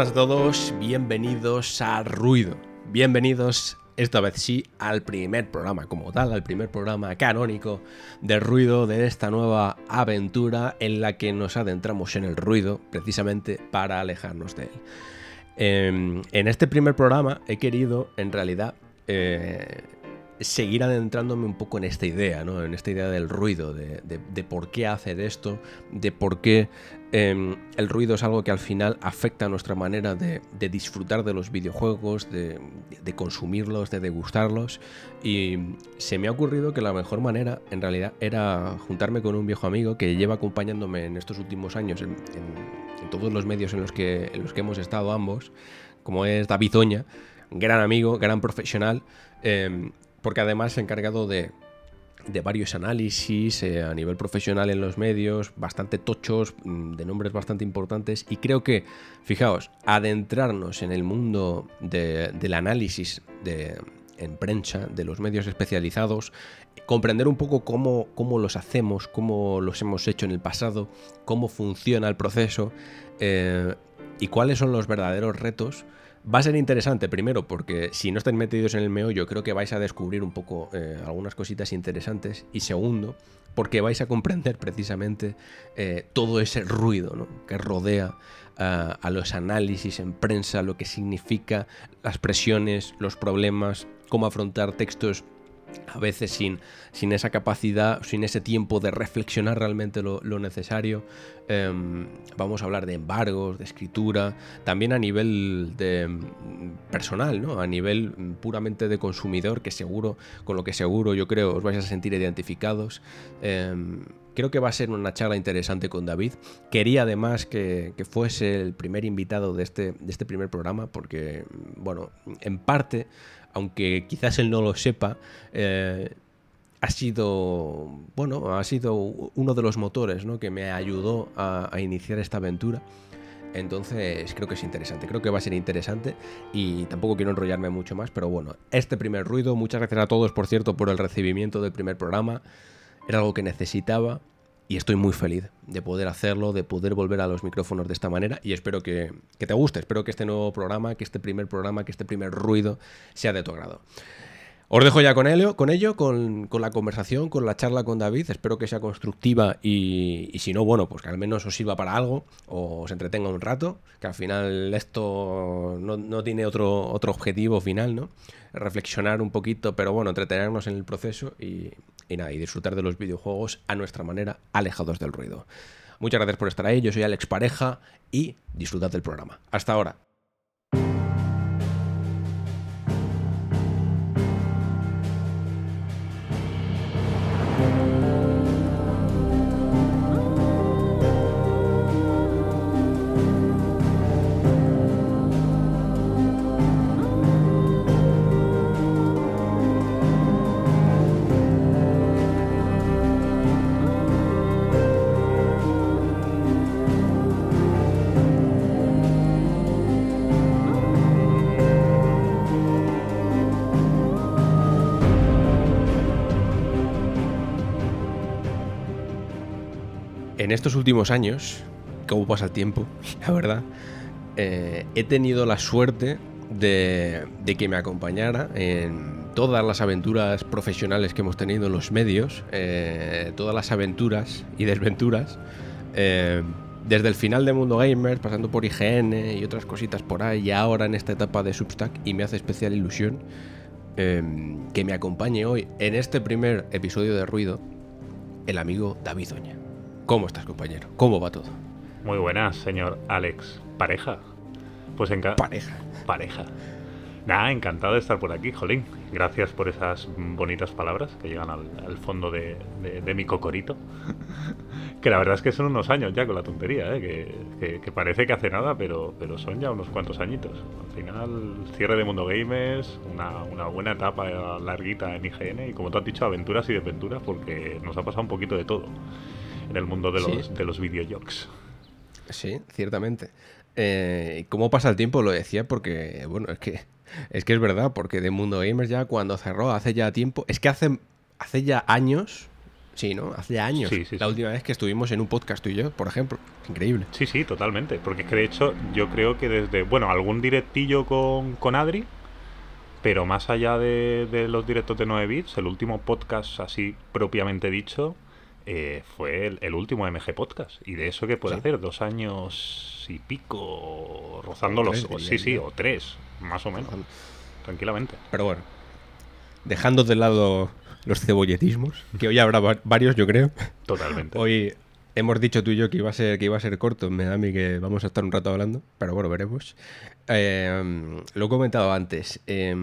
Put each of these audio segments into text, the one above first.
buenas a todos, bienvenidos a Ruido. Bienvenidos esta vez sí al primer programa como tal, al primer programa canónico de ruido de esta nueva aventura en la que nos adentramos en el ruido precisamente para alejarnos de él. Em, en este primer programa he querido en realidad eh, seguir adentrándome un poco en esta idea, ¿no? En esta idea del ruido, de, por qué hacer esto, de por qué em, el ruido es algo que al final afecta a nuestra manera de, disfrutar de los videojuegos, de, consumirlos, de degustarlos. Y se me ha ocurrido que la mejor manera, en realidad, era juntarme con un viejo amigo que lleva acompañándome en estos últimos años en, todos los medios en los, que, hemos estado ambos, como es David Oña, gran amigo, gran profesional. Em, porque además se ha encargado de, varios análisis eh, a nivel profesional en los medios, bastante tochos, mm, de nombres bastante importantes, y creo que, fijaos, adentrarnos en el mundo del análisis de, en prensa, de los medios especializados, comprender un poco cómo, cómo, los hacemos, cómo los hemos hecho en el pasado, cómo funciona el proceso eh, y cuáles son los verdaderos retos Va a ser interesante, primero, porque si no estáis metidos en el meollo, creo que vais a descubrir un poco eh, algunas cositas interesantes. Y segundo, porque vais a comprender precisamente eh, todo ese ruido que rodea eh, a los análisis en prensa, lo que significa las presiones, los problemas, cómo afrontar textos a veces sin, sin esa capacidad, sin ese tiempo de reflexionar realmente lo, necesario. Em, vamos a hablar de embargos, de escritura, también a nivel de, mm, personal, ¿no? a nivel mm, puramente de consumidor, que seguro, con lo que seguro yo creo os vais a sentir identificados. Em, creo que va a ser una charla interesante con David. Quería además que, que fuese el primer invitado de este, de este primer programa, porque, mm, bueno, en parte aunque quizás él no lo sepa, eh, ha sido, bueno, ha sido uno de los motores que me ayudó a, iniciar esta aventura. Entonces creo que es interesante, creo que va a ser interesante y tampoco quiero enrollarme mucho más, pero bueno, este primer ruido, muchas gracias a todos por cierto por el recibimiento del primer programa, era algo que necesitaba y estoy muy feliz de poder hacerlo, de poder volver a los micrófonos de esta manera y espero que, te guste, espero que este nuevo programa, que este primer programa, que este primer ruido sea de tu agrado. Os dejo ya con ello, con, ello con, la conversación, con la charla con David. Espero que sea constructiva y, si no, bueno, pues que al menos os sirva para algo o os entretenga un rato, que al final esto no, tiene otro, otro objetivo final, ¿no? Reflexionar un poquito, pero bueno, entretenernos en el proceso y, y nada, y disfrutar de los videojuegos a nuestra manera, alejados del ruido. Muchas gracias por estar ahí, yo soy Alex Pareja y disfrutad del programa. Hasta ahora. Últimos años, como pasa el tiempo, la verdad, eh, he tenido la suerte de, que me acompañara en todas las aventuras profesionales que hemos tenido en los medios, eh, todas las aventuras y desventuras, eh, desde el final de Mundo Gamer, pasando por IGN y otras cositas por ahí, y ahora en esta etapa de Substack, y me hace especial ilusión que me acompañe hoy en este primer episodio de Ruido el amigo David Oña. ¿Cómo estás, compañero? ¿Cómo va todo? Muy buenas, señor Alex. ¿Pareja? Pues encantado. Pareja. Pareja. Nada, encantado de estar por aquí, Jolín. Gracias por esas bonitas palabras que llegan al, fondo de, mi cocorito. que la verdad es que son unos años ya con la tontería, ¿eh? que, parece que hace nada, pero, pero son ya unos cuantos añitos. Al final, cierre de Mundo Gamers, una, una buena etapa larguita en IGN y como tú has dicho, aventuras y desventuras porque nos ha pasado un poquito de todo en el mundo de los, de los videojuegos. Sí, ciertamente. Eh, ¿Cómo pasa el tiempo? Lo decía porque, bueno, es que es que es verdad, porque de Mundo Gamers ya cuando cerró hace ya tiempo, es que hace, hace ya años, Sí, ¿no? Hace años. la última vez que estuvimos en un podcast tú y yo, por ejemplo. Increíble. Sí, sí, totalmente. Porque es que de hecho yo creo que desde, bueno, algún directillo con, con Adri, pero más allá de, los directos de 9 bits, el último podcast así propiamente dicho eh, fue el, último MG Podcast. Y de eso que puede hacer dos años y pico, rozando los... sí, sí, o tres, más o menos. Tranquilamente. Pero bueno, dejando de lado los cebolletismos, que hoy habrá varios, yo creo. Totalmente. Hoy hemos dicho tú y yo que iba a ser, que iba a ser corto, me da a mí que vamos a estar un rato hablando, pero bueno, veremos. Eh, lo he comentado antes. Eh,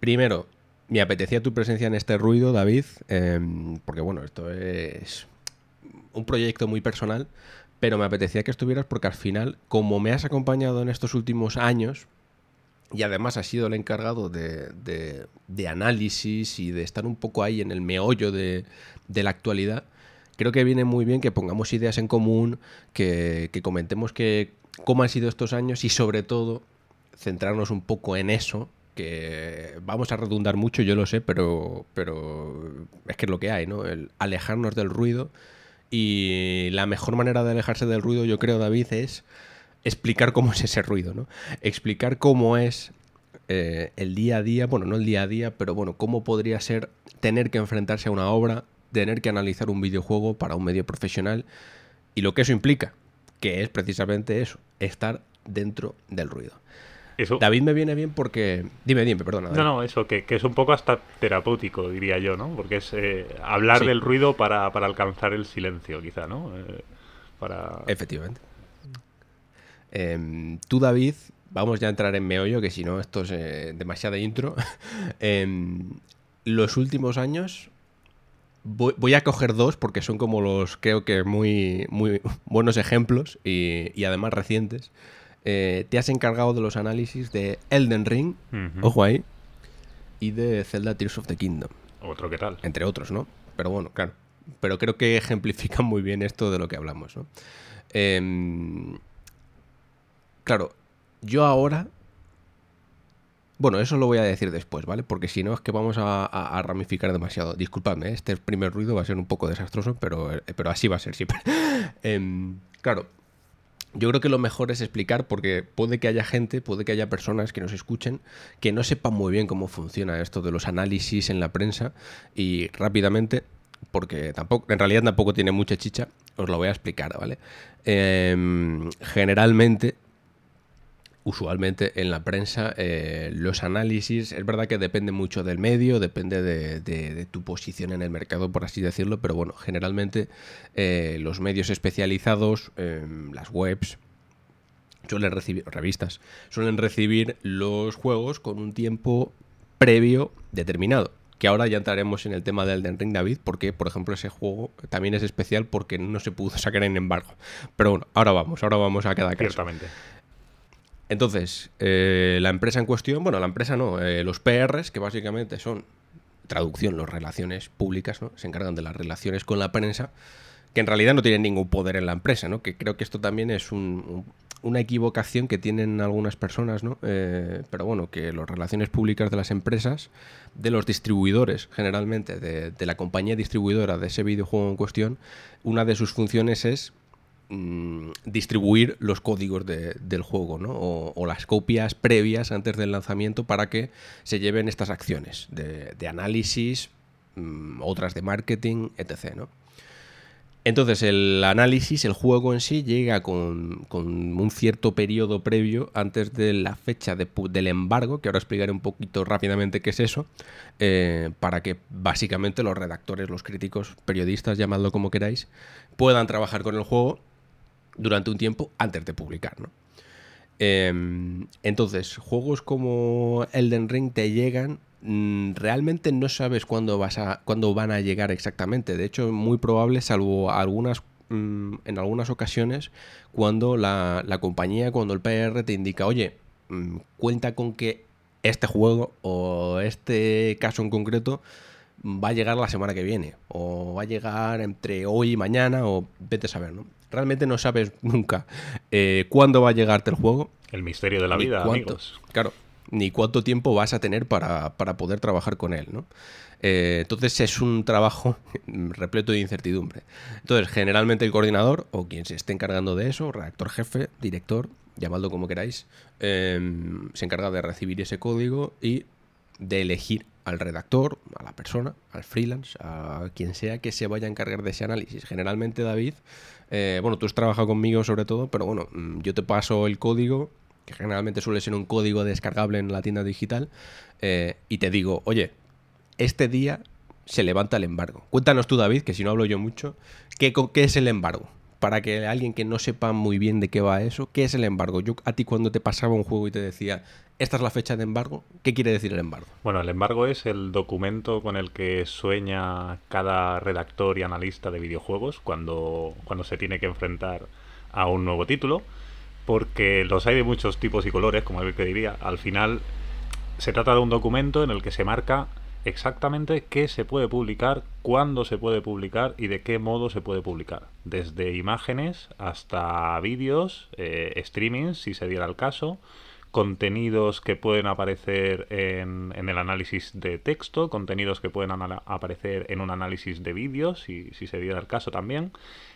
primero, me apetecía tu presencia en este ruido, David, eh, porque bueno, esto es un proyecto muy personal, pero me apetecía que estuvieras porque al final, como me has acompañado en estos últimos años, y además has sido el encargado de, de, análisis y de estar un poco ahí en el meollo de, de, la actualidad, creo que viene muy bien que pongamos ideas en común, que, que comentemos que, cómo han sido estos años y sobre todo centrarnos un poco en eso, que vamos a redundar mucho, yo lo sé, pero, pero es que es lo que hay, ¿no? El alejarnos del ruido y la mejor manera de alejarse del ruido, yo creo, David, es explicar cómo es ese ruido, ¿no? Explicar cómo es eh, el día a día, bueno, no el día a día, pero bueno, cómo podría ser tener que enfrentarse a una obra, tener que analizar un videojuego para un medio profesional y lo que eso implica, que es precisamente eso, estar dentro del ruido. David me viene bien porque... Dime, dime, perdona. No, no, eso, que, es un poco hasta terapéutico, diría yo, ¿no? Porque es eh, hablar del ruido para, alcanzar el silencio, quizá, ¿no? Eh, para... Efectivamente. Em, tú, David, vamos ya a entrar en meollo, que si no, esto es eh, demasiada intro. Em, los últimos años, voy, a coger dos porque son como los, creo que muy, muy buenos ejemplos y, además recientes. Eh, te has encargado de los análisis de Elden Ring, ojo ahí, y de Zelda Tears of the Kingdom. Otro que tal. Entre otros, ¿no? Pero bueno, claro. Pero creo que ejemplifican muy bien esto de lo que hablamos, ¿no? Eh, Claro, yo ahora... Bueno, eso lo voy a decir después, ¿vale? Porque si no es que vamos a, ramificar demasiado. Disculpadme, ¿eh? este primer ruido va a ser un poco desastroso, pero, eh, pero así va a ser siempre. Em, claro, yo creo que lo mejor es explicar porque puede que haya gente, puede que haya personas que nos escuchen que no sepan muy bien cómo funciona esto de los análisis en la prensa y rápidamente, porque tampoco, en realidad tampoco tiene mucha chicha, os lo voy a explicar, ¿vale? Em, generalmente usualmente en la prensa eh, los análisis, es verdad que depende mucho del medio, depende de, tu posición en el mercado, por así decirlo, pero bueno, generalmente eh, los medios especializados, em, las webs, suelen recibir, revistas, suelen recibir los juegos con un tiempo previo determinado. Que ahora ya entraremos en el tema del Elden Ring David, porque, por ejemplo, ese juego también es especial porque no se pudo sacar en embargo. Pero bueno, ahora vamos, ahora vamos a cada caso. Entonces, eh, la empresa en cuestión, bueno, la empresa no, eh, los PRs, que básicamente son traducción, las relaciones públicas, ¿no? Se encargan de las relaciones con la prensa, que en realidad no tienen ningún poder en la empresa, ¿no? Que creo que esto también es una equivocación que tienen algunas personas, ¿no? Eh, pero bueno, que las relaciones públicas de las empresas, de los distribuidores, generalmente, de, de la compañía distribuidora de ese videojuego en cuestión, una de sus funciones es Mm, distribuir los códigos del juego, ¿no? O, las copias previas antes del lanzamiento para que se lleven estas acciones de, análisis, mm, otras de marketing, etc. Entonces el análisis, el juego en sí, llega con, un cierto periodo previo antes de la fecha del embargo, que ahora explicaré un poquito rápidamente qué es eso, eh, para que básicamente los redactores, los críticos, periodistas, llamadlo como queráis, puedan trabajar con el juego durante un tiempo antes de publicar, ¿no? Em, entonces, juegos como Elden Ring te llegan, mm, realmente no sabes cuándo, vas a, cuándo van a llegar exactamente. De hecho, muy probable, salvo algunas, mm, en algunas ocasiones, cuando la, la, compañía, cuando el PR te indica, oye, mm, cuenta con que este juego o este caso en concreto va a llegar la semana que viene, o va a llegar entre hoy y mañana, o vete a saber, ¿no? Realmente no sabes nunca eh, cuándo va a llegarte el juego. El misterio de la vida, amigos. Claro. ni cuánto tiempo vas a tener para, para poder trabajar con él, ¿no? Eh, entonces es un trabajo repleto de incertidumbre. Entonces, generalmente el coordinador o quien se esté encargando de eso, redactor jefe, director, llamadlo como queráis, em, se encarga de recibir ese código y de elegir al redactor, a la persona, al freelance, a quien sea que se vaya a encargar de ese análisis. Generalmente, David, eh, bueno, tú has trabajado conmigo sobre todo, pero bueno, mm, yo te paso el código, que generalmente suele ser un código descargable en la tienda digital, eh, y te digo, oye, este día se levanta el embargo. Cuéntanos tú, David, que si no hablo yo mucho, ¿qué, qué es el embargo? Para que alguien que no sepa muy bien de qué va eso, ¿qué es el embargo? Yo a ti cuando te pasaba un juego y te decía, esta es la fecha de embargo, ¿qué quiere decir el embargo? Bueno, el embargo es el documento con el que sueña cada redactor y analista de videojuegos cuando, cuando se tiene que enfrentar a un nuevo título, porque los hay de muchos tipos y colores, como el que diría. Al final se trata de un documento en el que se marca exactamente qué se puede publicar, cuándo se puede publicar y de qué modo se puede publicar. Desde imágenes hasta vídeos, eh, streaming, si se diera el caso, contenidos que pueden aparecer en, el análisis de texto, contenidos que pueden aparecer en un análisis de vídeos, si, si se diera el caso también.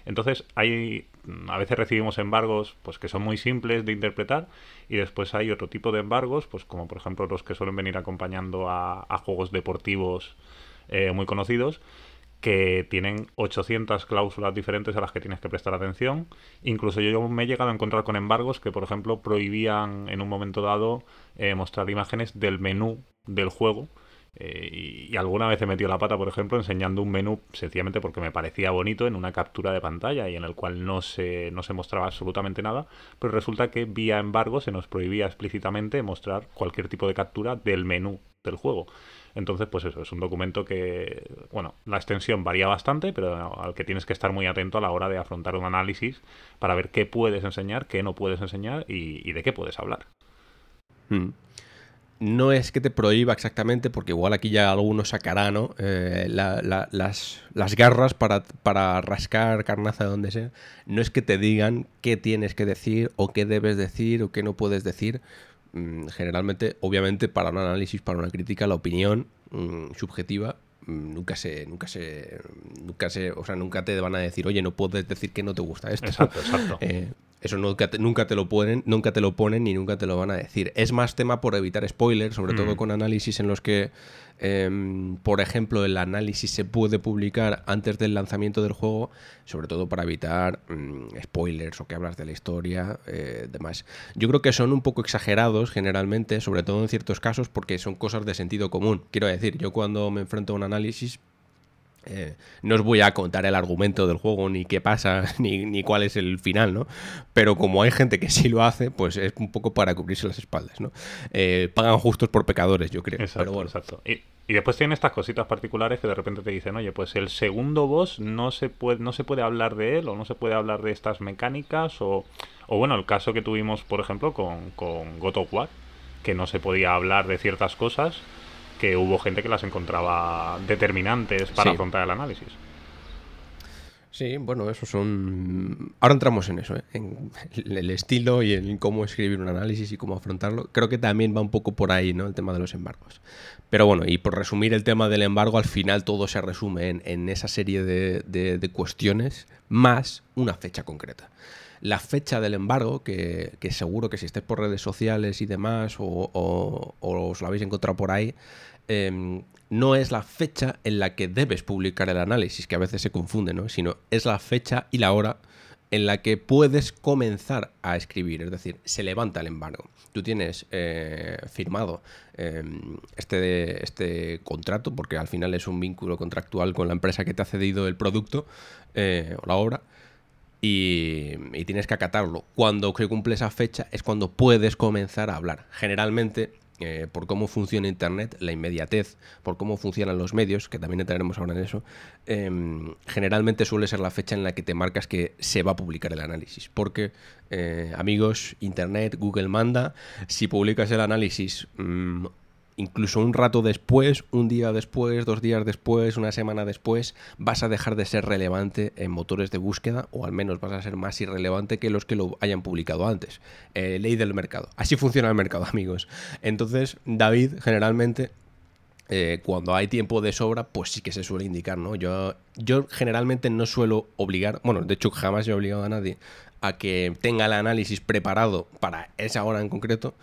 Entonces, hay a veces recibimos embargos pues que son muy simples de interpretar y después hay otro tipo de embargos, pues como por ejemplo los que suelen venir acompañando a, juegos deportivos eh, muy conocidos, que tienen 800 cláusulas diferentes a las que tienes que prestar atención. Incluso yo me he llegado a encontrar con embargos que, por ejemplo, prohibían en un momento dado eh, mostrar imágenes del menú del juego. Eh, y, alguna vez he metido la pata, por ejemplo, enseñando un menú sencillamente porque me parecía bonito en una captura de pantalla y en el cual no se, no se mostraba absolutamente nada, pero resulta que vía embargo se nos prohibía explícitamente mostrar cualquier tipo de captura del menú del juego. Entonces, pues eso, es un documento que, bueno, la extensión varía bastante, pero al que tienes que estar muy atento a la hora de afrontar un análisis para ver qué puedes enseñar, qué no puedes enseñar y, de qué puedes hablar. Hmm. No es que te prohíba exactamente, porque igual aquí ya alguno sacará, ¿no? Eh, las, las, garras para, para rascar carnaza de donde sea. No es que te digan qué tienes que decir o qué debes decir o qué no puedes decir, generalmente, obviamente, para un análisis, para una crítica, la opinión mm, subjetiva mm, nunca se, nunca se, nunca se, o sea, nunca te van a decir, oye, no puedes decir que no te gusta esto. Exacto, exacto. Eh, eso nunca te, nunca te lo ponen, nunca te lo ponen ni nunca te lo van a decir. Es más tema por evitar spoilers, sobre todo con análisis en los que Em, por ejemplo, el análisis se puede publicar antes del lanzamiento del juego, sobre todo para evitar mm, spoilers o que hablas de la historia, eh, demás. Yo creo que son un poco exagerados generalmente, sobre todo en ciertos casos, porque son cosas de sentido común. Quiero decir, yo cuando me enfrento a un análisis eh, no os voy a contar el argumento del juego, ni qué pasa, ni, cuál es el final, ¿no? Pero como hay gente que sí lo hace, pues es un poco para cubrirse las espaldas, ¿no? Eh, pagan justos por pecadores, yo creo. Exacto, bueno. exacto. Y, después tienen estas cositas particulares que de repente te dicen, oye, pues el segundo boss no se puede, no se puede hablar de él, o no se puede hablar de estas mecánicas, o, o bueno, el caso que tuvimos, por ejemplo, con, con God of War, que no se podía hablar de ciertas cosas que hubo gente que las encontraba determinantes para afrontar el análisis. Sí, bueno, eso son... Ahora entramos en eso, ¿eh? en el estilo y en cómo escribir un análisis y cómo afrontarlo. Creo que también va un poco por ahí, ¿no? El tema de los embargos. Pero bueno, y por resumir el tema del embargo, al final todo se resume en, esa serie de, cuestiones más una fecha concreta la fecha del embargo, que, seguro que si estés por redes sociales y demás, o, o, os lo habéis encontrado por ahí, Em, no es la fecha en la que debes publicar el análisis, que a veces se confunde, ¿no? sino es la fecha y la hora en la que puedes comenzar a escribir, es decir, se levanta el embargo. Tú tienes eh, firmado em, este, este contrato, porque al final es un vínculo contractual con la empresa que te ha cedido el producto eh, o la obra, y, tienes que acatarlo. Cuando se cumple esa fecha es cuando puedes comenzar a hablar. Generalmente eh, por cómo funciona Internet, la inmediatez, por cómo funcionan los medios, que también entraremos ahora en eso, em, generalmente suele ser la fecha en la que te marcas que se va a publicar el análisis. Porque, eh, amigos, Internet, Google manda, si publicas el análisis mm, incluso un rato después, un día después, dos días después, una semana después, vas a dejar de ser relevante en motores de búsqueda o al menos vas a ser más irrelevante que los que lo hayan publicado antes. Eh, ley del mercado. Así funciona el mercado, amigos. Entonces, David generalmente eh, cuando hay tiempo de sobra, pues sí que se suele indicar, ¿no? Yo, yo generalmente no suelo obligar, bueno, de hecho jamás he obligado a nadie a que tenga el análisis preparado para esa hora en concreto,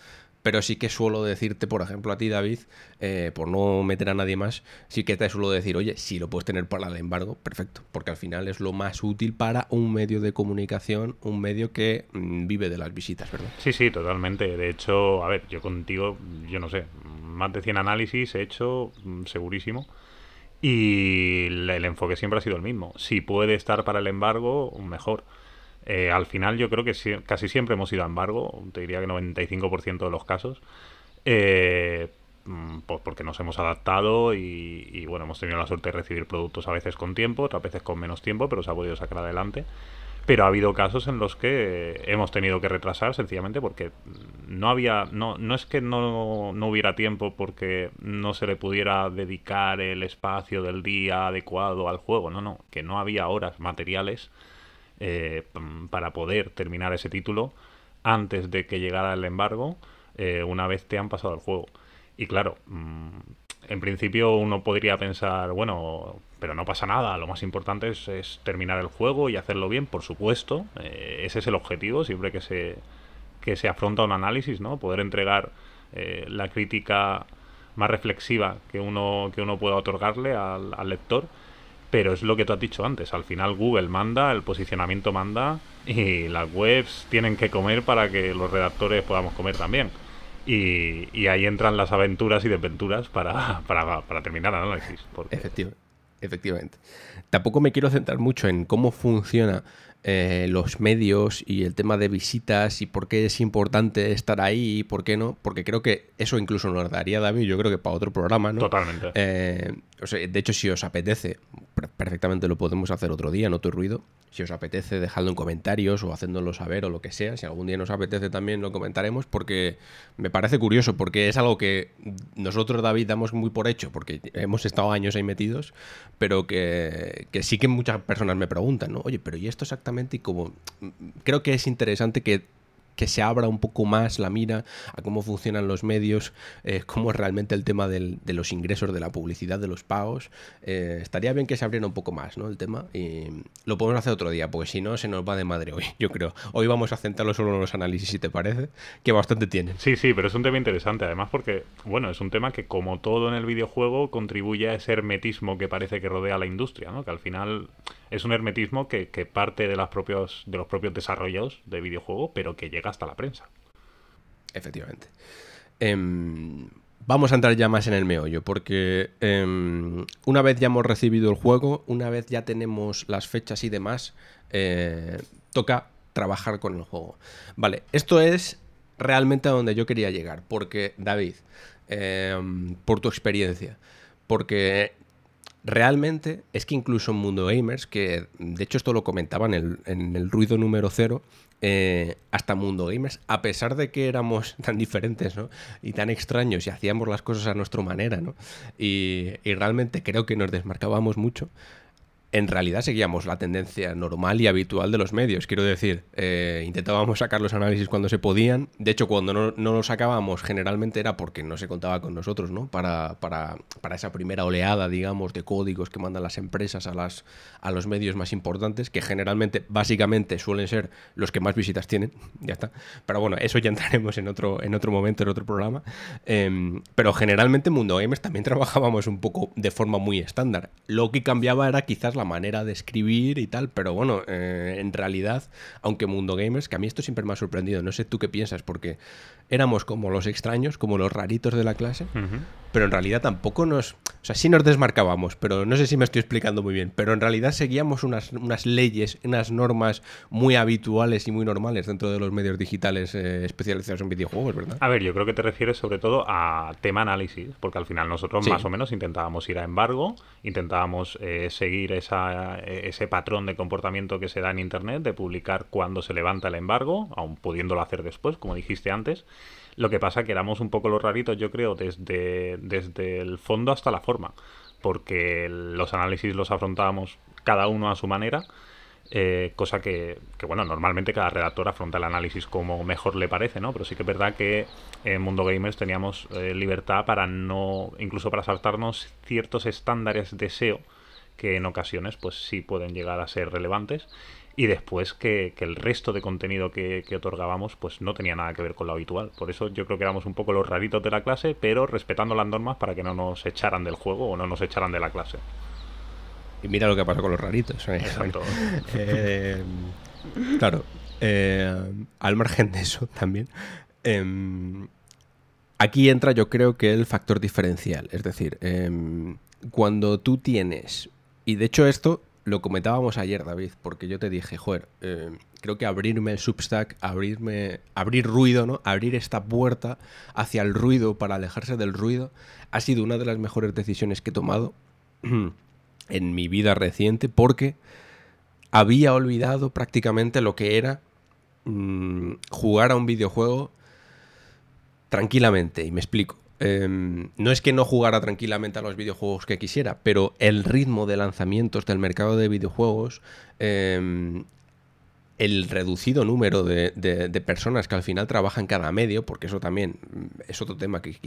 pero sí que suelo decirte, por ejemplo, a ti, David, eh, por no meter a nadie más, sí que te suelo decir, oye, si lo puedes tener para el embargo, perfecto, porque al final es lo más útil para un medio de comunicación, un medio que mm, vive de las visitas, ¿verdad? Sí, sí, totalmente. De hecho, a ver, yo contigo, yo no sé, más de 100 análisis he hecho, mm, segurísimo. Y el enfoque siempre ha sido el mismo. Si puede estar para el embargo, mejor. Eh, al final yo creo que casi siempre hemos ido a embargo, te diría que 95% de los casos, eh, pues porque nos hemos adaptado y, bueno, hemos tenido la suerte de recibir productos a veces con tiempo, otras veces con menos tiempo, pero se ha podido sacar adelante. Pero ha habido casos en los que hemos tenido que retrasar sencillamente porque no había, no, no es que no, no hubiera tiempo porque no se le pudiera dedicar el espacio del día adecuado al juego, no, no, que no había horas materiales eh, para poder terminar ese título antes de que llegara el embargo, eh, una vez te han pasado el juego. Y claro, mm, en principio uno podría pensar, bueno, pero no pasa nada, lo más importante es, terminar el juego y hacerlo bien, por supuesto, eh, ese es el objetivo, siempre que se, que se afronta un análisis, ¿no? Poder entregar la crítica más reflexiva que uno, que uno pueda otorgarle al lector pero es lo que tú has dicho antes, al final Google manda, el posicionamiento manda y las webs tienen que comer para que los redactores podamos comer también. Y, ahí entran las aventuras y desventuras para, para, para terminar el análisis. efectivamente. Tampoco me quiero centrar mucho en cómo funciona eh, los medios y el tema de visitas y por qué es importante estar ahí y por qué no, porque creo que eso incluso nos daría David, yo creo que para otro programa, ¿no? Totalmente. Eh, de hecho, si os apetece, perfectamente lo podemos hacer otro día, no te ruido. Si os apetece, dejadlo en comentarios o haciéndolo saber o lo que sea. Si algún día nos apetece también lo comentaremos porque me parece curioso, porque es algo que nosotros, David, damos muy por hecho, porque hemos estado años ahí metidos, pero que, que sí que muchas personas me preguntan, ¿no? Oye, pero ¿y esto exactamente? Y como creo que es interesante que que se abra un poco más la mira a cómo funcionan los medios, eh, cómo es realmente el tema de los ingresos, de la publicidad, de los pagos. Eh, estaría bien que se abriera un poco más ¿no? el tema y lo podemos hacer otro día, porque si no se nos va de madre hoy, yo creo. Hoy vamos a centrarlo solo en los análisis, si te parece, que bastante tienen. Sí, sí, pero es un tema interesante, además porque, bueno, es un tema que como todo en el videojuego contribuye a ese hermetismo que parece que rodea la industria, ¿no? que al final es un hermetismo que, parte de, las propios, de los propios desarrollos de videojuego, pero que llega hasta la prensa. Efectivamente. Em, vamos a entrar ya más en el meollo, porque em, una vez ya hemos recibido el juego, una vez ya tenemos las fechas y demás, eh, toca trabajar con el juego. Vale, esto es realmente a donde yo quería llegar, porque David, em, por tu experiencia, porque realmente es que incluso en Mundo Gamers, que de hecho esto lo comentaba en el, en el ruido número cero, eh, hasta Mundo Gamers, a pesar de que éramos tan diferentes ¿no? y tan extraños y hacíamos las cosas a nuestra manera, ¿no? y, y realmente creo que nos desmarcábamos mucho, en realidad seguíamos la tendencia normal y habitual de los medios. Quiero decir, eh, intentábamos sacar los análisis cuando se podían. De hecho, cuando no, no, los sacábamos, generalmente era porque no se contaba con nosotros, ¿no? Para, para, para, esa primera oleada, digamos, de códigos que mandan las empresas a, las, a los medios más importantes, que generalmente, básicamente, suelen ser los que más visitas tienen. Ya está. Pero bueno, eso ya entraremos en otro, en otro momento, en otro programa. Em, pero generalmente Mundo Games también trabajábamos un poco de forma muy estándar. Lo que cambiaba era quizás la manera de escribir y tal, pero bueno, eh, en realidad, aunque Mundo Gamers, que a mí esto siempre me ha sorprendido, no sé tú qué piensas, porque éramos como los extraños, como los raritos de la clase, pero en realidad tampoco nos... O sea, sí nos desmarcábamos, pero no sé si me estoy explicando muy bien, pero en realidad seguíamos unas, unas leyes, unas normas muy habituales y muy normales dentro de los medios digitales eh, especializados en videojuegos, ¿verdad? A ver, yo creo que te refieres sobre todo a tema análisis, porque al final nosotros más o menos intentábamos ir a embargo, intentábamos eh, seguir esa, ese patrón de comportamiento que se da en Internet, de publicar cuando se levanta el embargo, aun pudiéndolo hacer después, como dijiste antes, Lo que pasa que éramos un poco los raritos, yo creo, desde, desde el fondo hasta la forma, porque los análisis los afrontábamos cada uno a su manera. Eh, cosa que, que, bueno, normalmente cada redactor afronta el análisis como mejor le parece, ¿no? Pero sí que es verdad que en Mundo Gamers teníamos eh, libertad para no, incluso para saltarnos ciertos estándares de SEO que en ocasiones pues sí pueden llegar a ser relevantes y después que, el resto de contenido que, otorgábamos pues no tenía nada que ver con lo habitual. Por eso yo creo que éramos un poco los raritos de la clase, pero respetando las normas para que no nos echaran del juego o no nos echaran de la clase. Y mira lo que pasa con los raritos. ¿eh? Exacto. Eh, claro, eh, al margen de eso también, aquí entra yo creo que el factor diferencial. Es decir, cuando tú tienes, y de hecho esto lo comentábamos ayer, David, porque yo te dije, joder, eh, creo que abrirme el Substack, abrirme, abrir ruido, ¿no? Abrir esta puerta hacia el ruido para alejarse del ruido, ha sido una de las mejores decisiones que he tomado en mi vida reciente, porque había olvidado prácticamente lo que era mm, jugar a un videojuego tranquilamente, y me explico. Em, no es que no jugara tranquilamente a los videojuegos que quisiera, pero el ritmo de lanzamientos del mercado de videojuegos, em, el reducido número de, personas que al final trabajan cada medio, porque eso también mm, es otro tema que,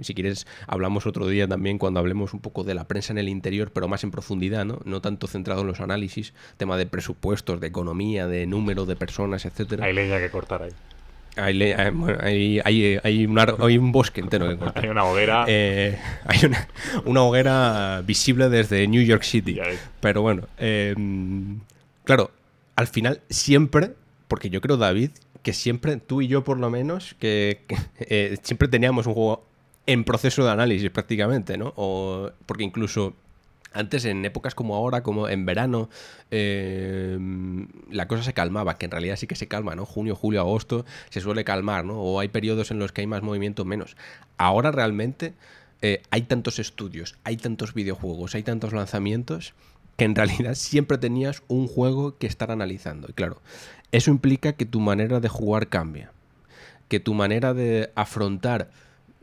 si quieres hablamos otro día también cuando hablemos un poco de la prensa en el interior, pero más en profundidad, ¿no? No tanto centrado en los análisis, tema de presupuestos, de economía, de número de personas, etcétera. Hay leña que cortar ahí. Hay, hay, hay, hay, un bosque entero que Hay una hoguera. Eh, hay una, una, hoguera visible desde New York City. Pero bueno, em, claro, al final siempre, porque yo creo, David, que siempre, tú y yo por lo menos, que, eh, siempre teníamos un juego en proceso de análisis prácticamente, ¿no? O, porque incluso antes, en épocas como ahora, como en verano, eh, la cosa se calmaba, que en realidad sí que se calma, ¿no? Junio, julio, agosto se suele calmar, ¿no? O hay periodos en los que hay más movimiento, menos. Ahora realmente eh, hay tantos estudios, hay tantos videojuegos, hay tantos lanzamientos, que en realidad siempre tenías un juego que estar analizando. Y claro, eso implica que tu manera de jugar cambia, que tu manera de afrontar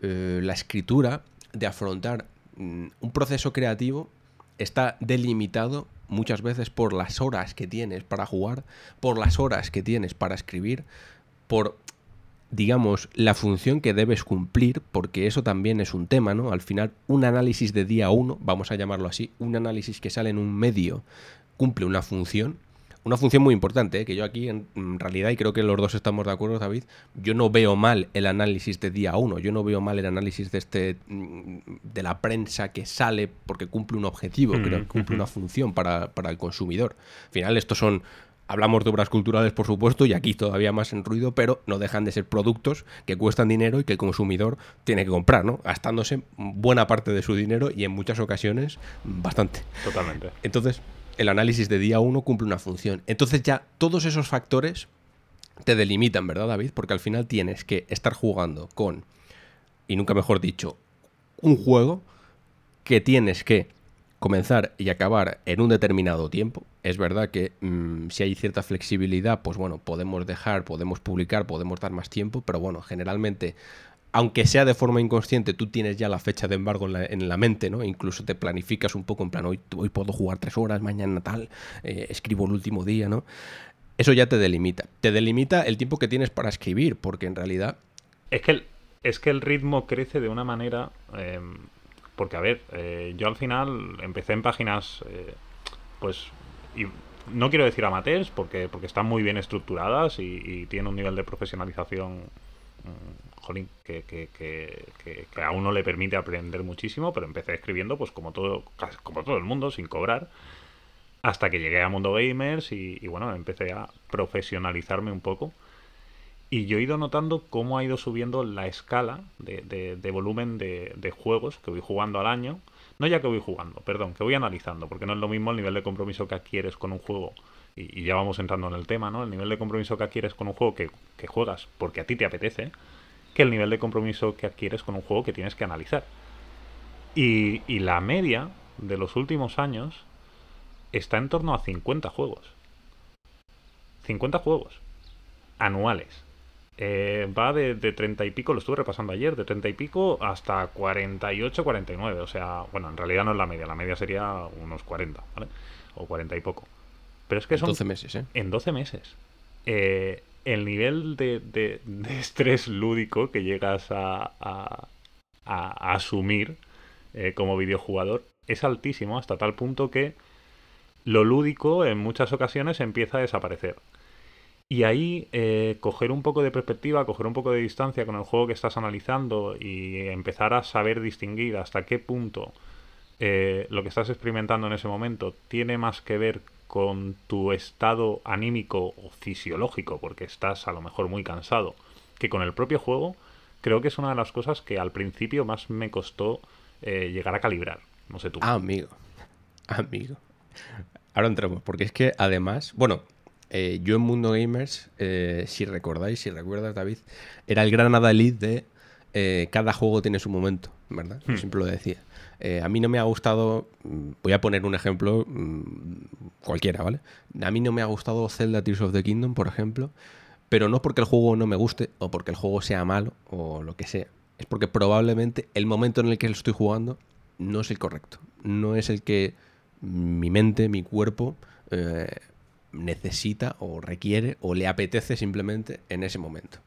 eh, la escritura, de afrontar mm, un proceso creativo, está delimitado muchas veces por las horas que tienes para jugar, por las horas que tienes para escribir, por digamos, la función que debes cumplir, porque eso también es un tema, ¿no? Al final, un análisis de día uno, vamos a llamarlo así, un análisis que sale en un medio, cumple una función, una función muy importante, ¿eh? que yo aquí en realidad, y creo que los dos estamos de acuerdo, David, yo no veo mal el análisis de día uno, yo no veo mal el análisis de este mm, de la prensa que sale porque cumple un objetivo, creo que cumple una función para, para el consumidor. Al final, estos son Hablamos de obras culturales, por supuesto, y aquí todavía más en ruido, pero no dejan de ser productos que cuestan dinero y que el consumidor tiene que comprar, ¿no? Gastándose buena parte de su dinero y en muchas ocasiones bastante. Totalmente. Entonces, el análisis de día uno cumple una función. Entonces ya todos esos factores te delimitan, ¿verdad, David? Porque al final tienes que estar jugando con, y nunca mejor dicho, un juego que tienes que comenzar y acabar en un determinado tiempo. Es verdad que mm, si hay cierta flexibilidad, pues bueno, podemos dejar, podemos publicar, podemos dar más tiempo, pero bueno, generalmente aunque sea de forma inconsciente, tú tienes ya la fecha de embargo en la, mente, ¿no? Incluso te planificas un poco en plan, hoy, hoy puedo jugar tres horas, mañana tal, eh, escribo el último día, ¿no? Eso ya te delimita. Te delimita el tiempo que tienes para escribir, porque en realidad... Es que el, es que el ritmo crece de una manera... Em, porque, a ver, eh, yo al final empecé en páginas, eh, pues... No quiero decir amateurs, porque, porque están muy bien estructuradas y, y tienen un nivel de profesionalización mm, que, que, que, que, a uno le permite aprender muchísimo, pero empecé escribiendo pues como todo, como todo el mundo, sin cobrar, hasta que llegué a Mundo Gamers y, bueno, empecé a profesionalizarme un poco. Y yo he ido notando cómo ha ido subiendo la escala de, de, volumen de, de, juegos que voy jugando al año. No ya que voy jugando, perdón, que voy analizando, porque no es lo mismo el nivel de compromiso que adquieres con un juego. Y, ya vamos entrando en el tema, ¿no? El nivel de compromiso que adquieres con un juego que juegas porque a ti te apetece que el nivel de compromiso que adquieres con un juego que tienes que analizar. Y, la media de los últimos años está en torno a 50 juegos. 50 juegos anuales. Eh, va de, de 30 y pico, lo estuve repasando ayer, de 30 y pico hasta 48, 49. O sea, bueno, en realidad no es la media, la media sería unos 40, ¿vale? O 40 y poco. Pero es que son... 12 meses, ¿eh? En 12 meses. Eh, el nivel de, de, estrés lúdico que llegas a, a, a asumir eh, como videojugador es altísimo hasta tal punto que lo lúdico en muchas ocasiones empieza a desaparecer. Y ahí eh, coger un poco de perspectiva, coger un poco de distancia con el juego que estás analizando y empezar a saber distinguir hasta qué punto eh, lo que estás experimentando en ese momento tiene más que ver con tu estado anímico o fisiológico, porque estás a lo mejor muy cansado, que con el propio juego, creo que es una de las cosas que al principio más me costó eh, llegar a calibrar. No sé tú. Ah, amigo. Amigo. Ahora entramos, porque es que además, bueno, eh, yo en Mundo Gamers, eh, si recordáis, si recuerdas, David, era el gran adalid de eh, cada juego tiene su momento, ¿verdad? Yo Hmm. siempre lo decía. Eh, a mí no me ha gustado, mm, voy a poner un ejemplo mm, cualquiera, ¿vale? A mí no me ha gustado Zelda Tears of the Kingdom, por ejemplo, pero no porque el juego no me guste o porque el juego sea malo o lo que sea. Es porque probablemente el momento en el que lo estoy jugando no es el correcto. No es el que mi mente, mi cuerpo eh, necesita o requiere o le apetece simplemente en ese momento.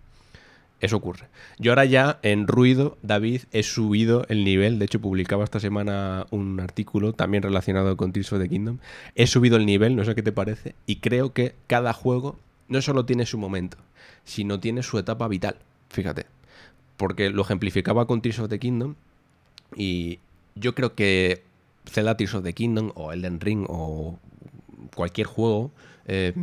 Eso ocurre. Yo ahora ya en ruido, David, he subido el nivel. De hecho, publicaba esta semana un artículo también relacionado con Tears of the Kingdom. He subido el nivel, no sé qué te parece, y creo que cada juego no solo tiene su momento, sino tiene su etapa vital. Fíjate. Porque lo ejemplificaba con Tears of the Kingdom y yo creo que Zelda Tears of the Kingdom o Elden Ring o cualquier juego eh,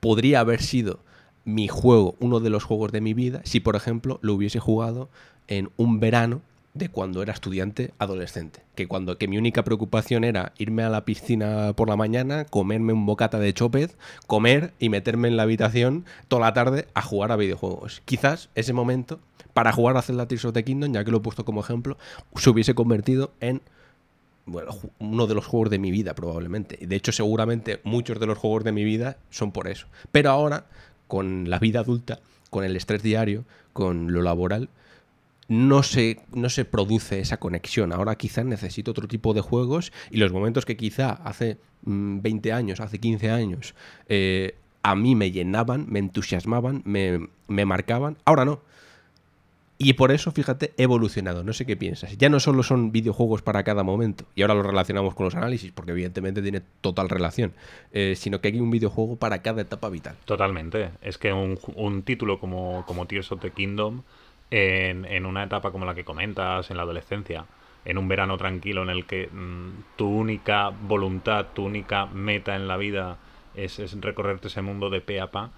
podría haber sido mi juego, uno de los juegos de mi vida, si por ejemplo lo hubiese jugado en un verano de cuando era estudiante adolescente. Que cuando que mi única preocupación era irme a la piscina por la mañana, comerme un bocata de chopez, comer y meterme en la habitación toda la tarde a jugar a videojuegos. Quizás ese momento, para jugar a Zelda Tears of the Kingdom, ya que lo he puesto como ejemplo, se hubiese convertido en bueno, uno de los juegos de mi vida, probablemente. De hecho, seguramente muchos de los juegos de mi vida son por eso. Pero ahora, con la vida adulta, con el estrés diario, con lo laboral, no se, no se produce esa conexión. Ahora quizás necesito otro tipo de juegos y los momentos que quizá hace mm, 20 años, hace 15 años, eh, a mí me llenaban, me entusiasmaban, me, me marcaban, ahora no. Y por eso, fíjate, evolucionado. No sé qué piensas. Ya no solo son videojuegos para cada momento, y ahora lo relacionamos con los análisis, porque evidentemente tiene total relación, eh, sino que hay un videojuego para cada etapa vital. Totalmente. Es que un, un título como, como Tears of the Kingdom, en, en una etapa como la que comentas, en la adolescencia, en un verano tranquilo en el que mm, tu única voluntad, tu única meta en la vida es, es recorrerte ese mundo de pe a pa,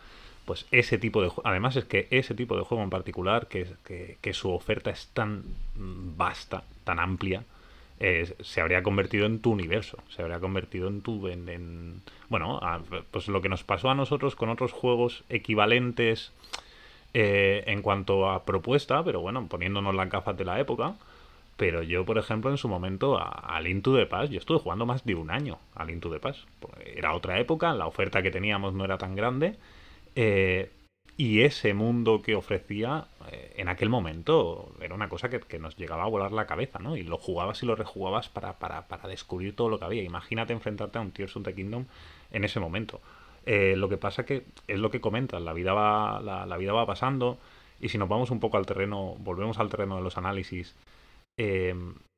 pues ese tipo de además es que ese tipo de juego en particular, que, que, que su oferta es tan vasta, tan amplia, se habría convertido en tu universo, se habría convertido en tu... En, en- bueno, a- pues lo que nos pasó a nosotros con otros juegos equivalentes eh, en cuanto a propuesta, pero bueno, poniéndonos las gafas de la época. Pero yo, por ejemplo, en su momento a, a Link to the Past, yo estuve jugando más de un año a Link to the. Porque Era otra época, la oferta que teníamos no era tan grande. Eh, y ese mundo que ofrecía eh, en aquel momento era una cosa que, nos llegaba a volar la cabeza, ¿no? Y lo jugabas y lo rejugabas para, para, para descubrir todo lo que había. Imagínate enfrentarte a un Tears of the Kingdom en ese momento. Eh, lo que pasa que es lo que comentas, la vida va, la vida va pasando y si nos vamos un poco al terreno, volvemos al terreno de los análisis, eh,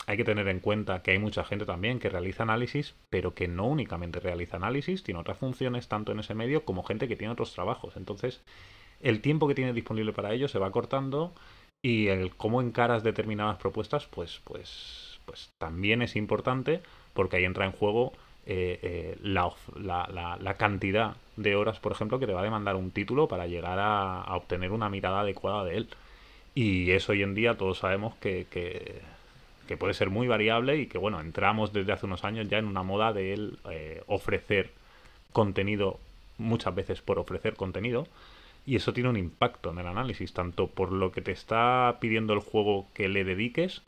hay que tener en cuenta que hay mucha gente también que realiza análisis, pero que no únicamente realiza análisis, tiene otras funciones tanto en ese medio como gente que tiene otros trabajos. Entonces, el tiempo que tiene disponible para ello se va cortando y el cómo encaras determinadas propuestas, pues, pues, pues también es importante porque ahí entra en juego eh, eh, la, la- la- la cantidad de horas, por ejemplo, que te va a demandar un título para llegar a, a obtener una mirada adecuada de él. Y eso hoy en día todos sabemos que, que, puede ser muy variable y que, bueno, entramos desde hace unos años ya en una moda de él eh, ofrecer contenido muchas veces por ofrecer contenido y eso tiene un impacto en el análisis, tanto por lo que te está pidiendo el juego que le dediques,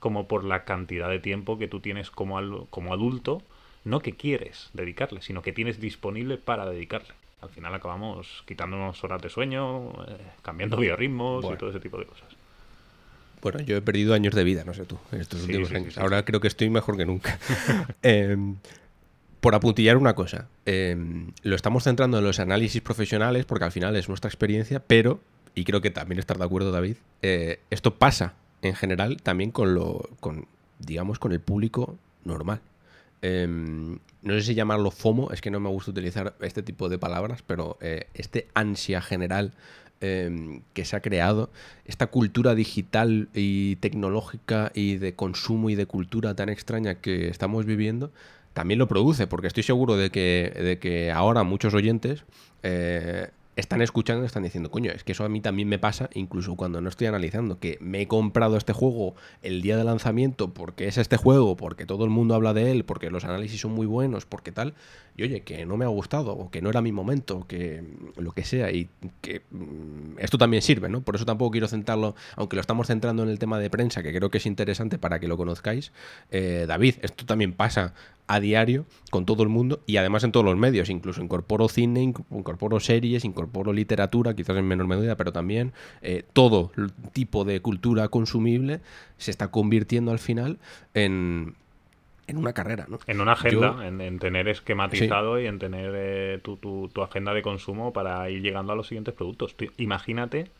como por la cantidad de tiempo que tú tienes como, al- como adulto, no que quieres dedicarle, sino que tienes disponible para dedicarle. Al final acabamos quitándonos horas de sueño, eh, cambiando biorritmos y todo ese tipo de cosas. Bueno, yo he perdido años de vida, no sé tú, en estos últimos años. Ahora creo que estoy mejor que nunca. Em, por apuntillar una cosa, em, lo estamos centrando en los análisis profesionales porque al final es nuestra experiencia, pero, y creo que también estar de acuerdo David, eh, esto pasa en general también con lo, con, digamos, con el público normal. Em, no sé si llamarlo FOMO, es que no me gusta utilizar este tipo de palabras, pero eh, este ansia general Em, que se ha creado, esta cultura digital y tecnológica y de consumo y de cultura tan extraña que estamos viviendo, también lo produce, porque estoy seguro de que, de que ahora muchos oyentes eh, están escuchando y están diciendo, coño, es que eso a mí también me pasa, incluso cuando no estoy analizando, que me he comprado este juego el día de lanzamiento porque es este juego, porque todo el mundo habla de él, porque los análisis son muy buenos, porque tal, y oye, que no me ha gustado, o que no era mi momento, que lo que sea, y que mm, esto también sirve, ¿no? Por eso tampoco quiero centrarlo, aunque lo estamos centrando en el tema de prensa, que creo que es interesante para que lo conozcáis. Eh, David, esto también pasa a diario con todo el mundo y además en todos los medios, incluso incorporo cine, incorporo series, incorporo literatura, quizás en menor medida, pero también eh, todo tipo de cultura consumible se está convirtiendo al final en, en una carrera, ¿no? En una agenda, en, tener esquematizado y en tener eh, tu, tu, tu, agenda de consumo para ir llegando a los siguientes productos. imagínate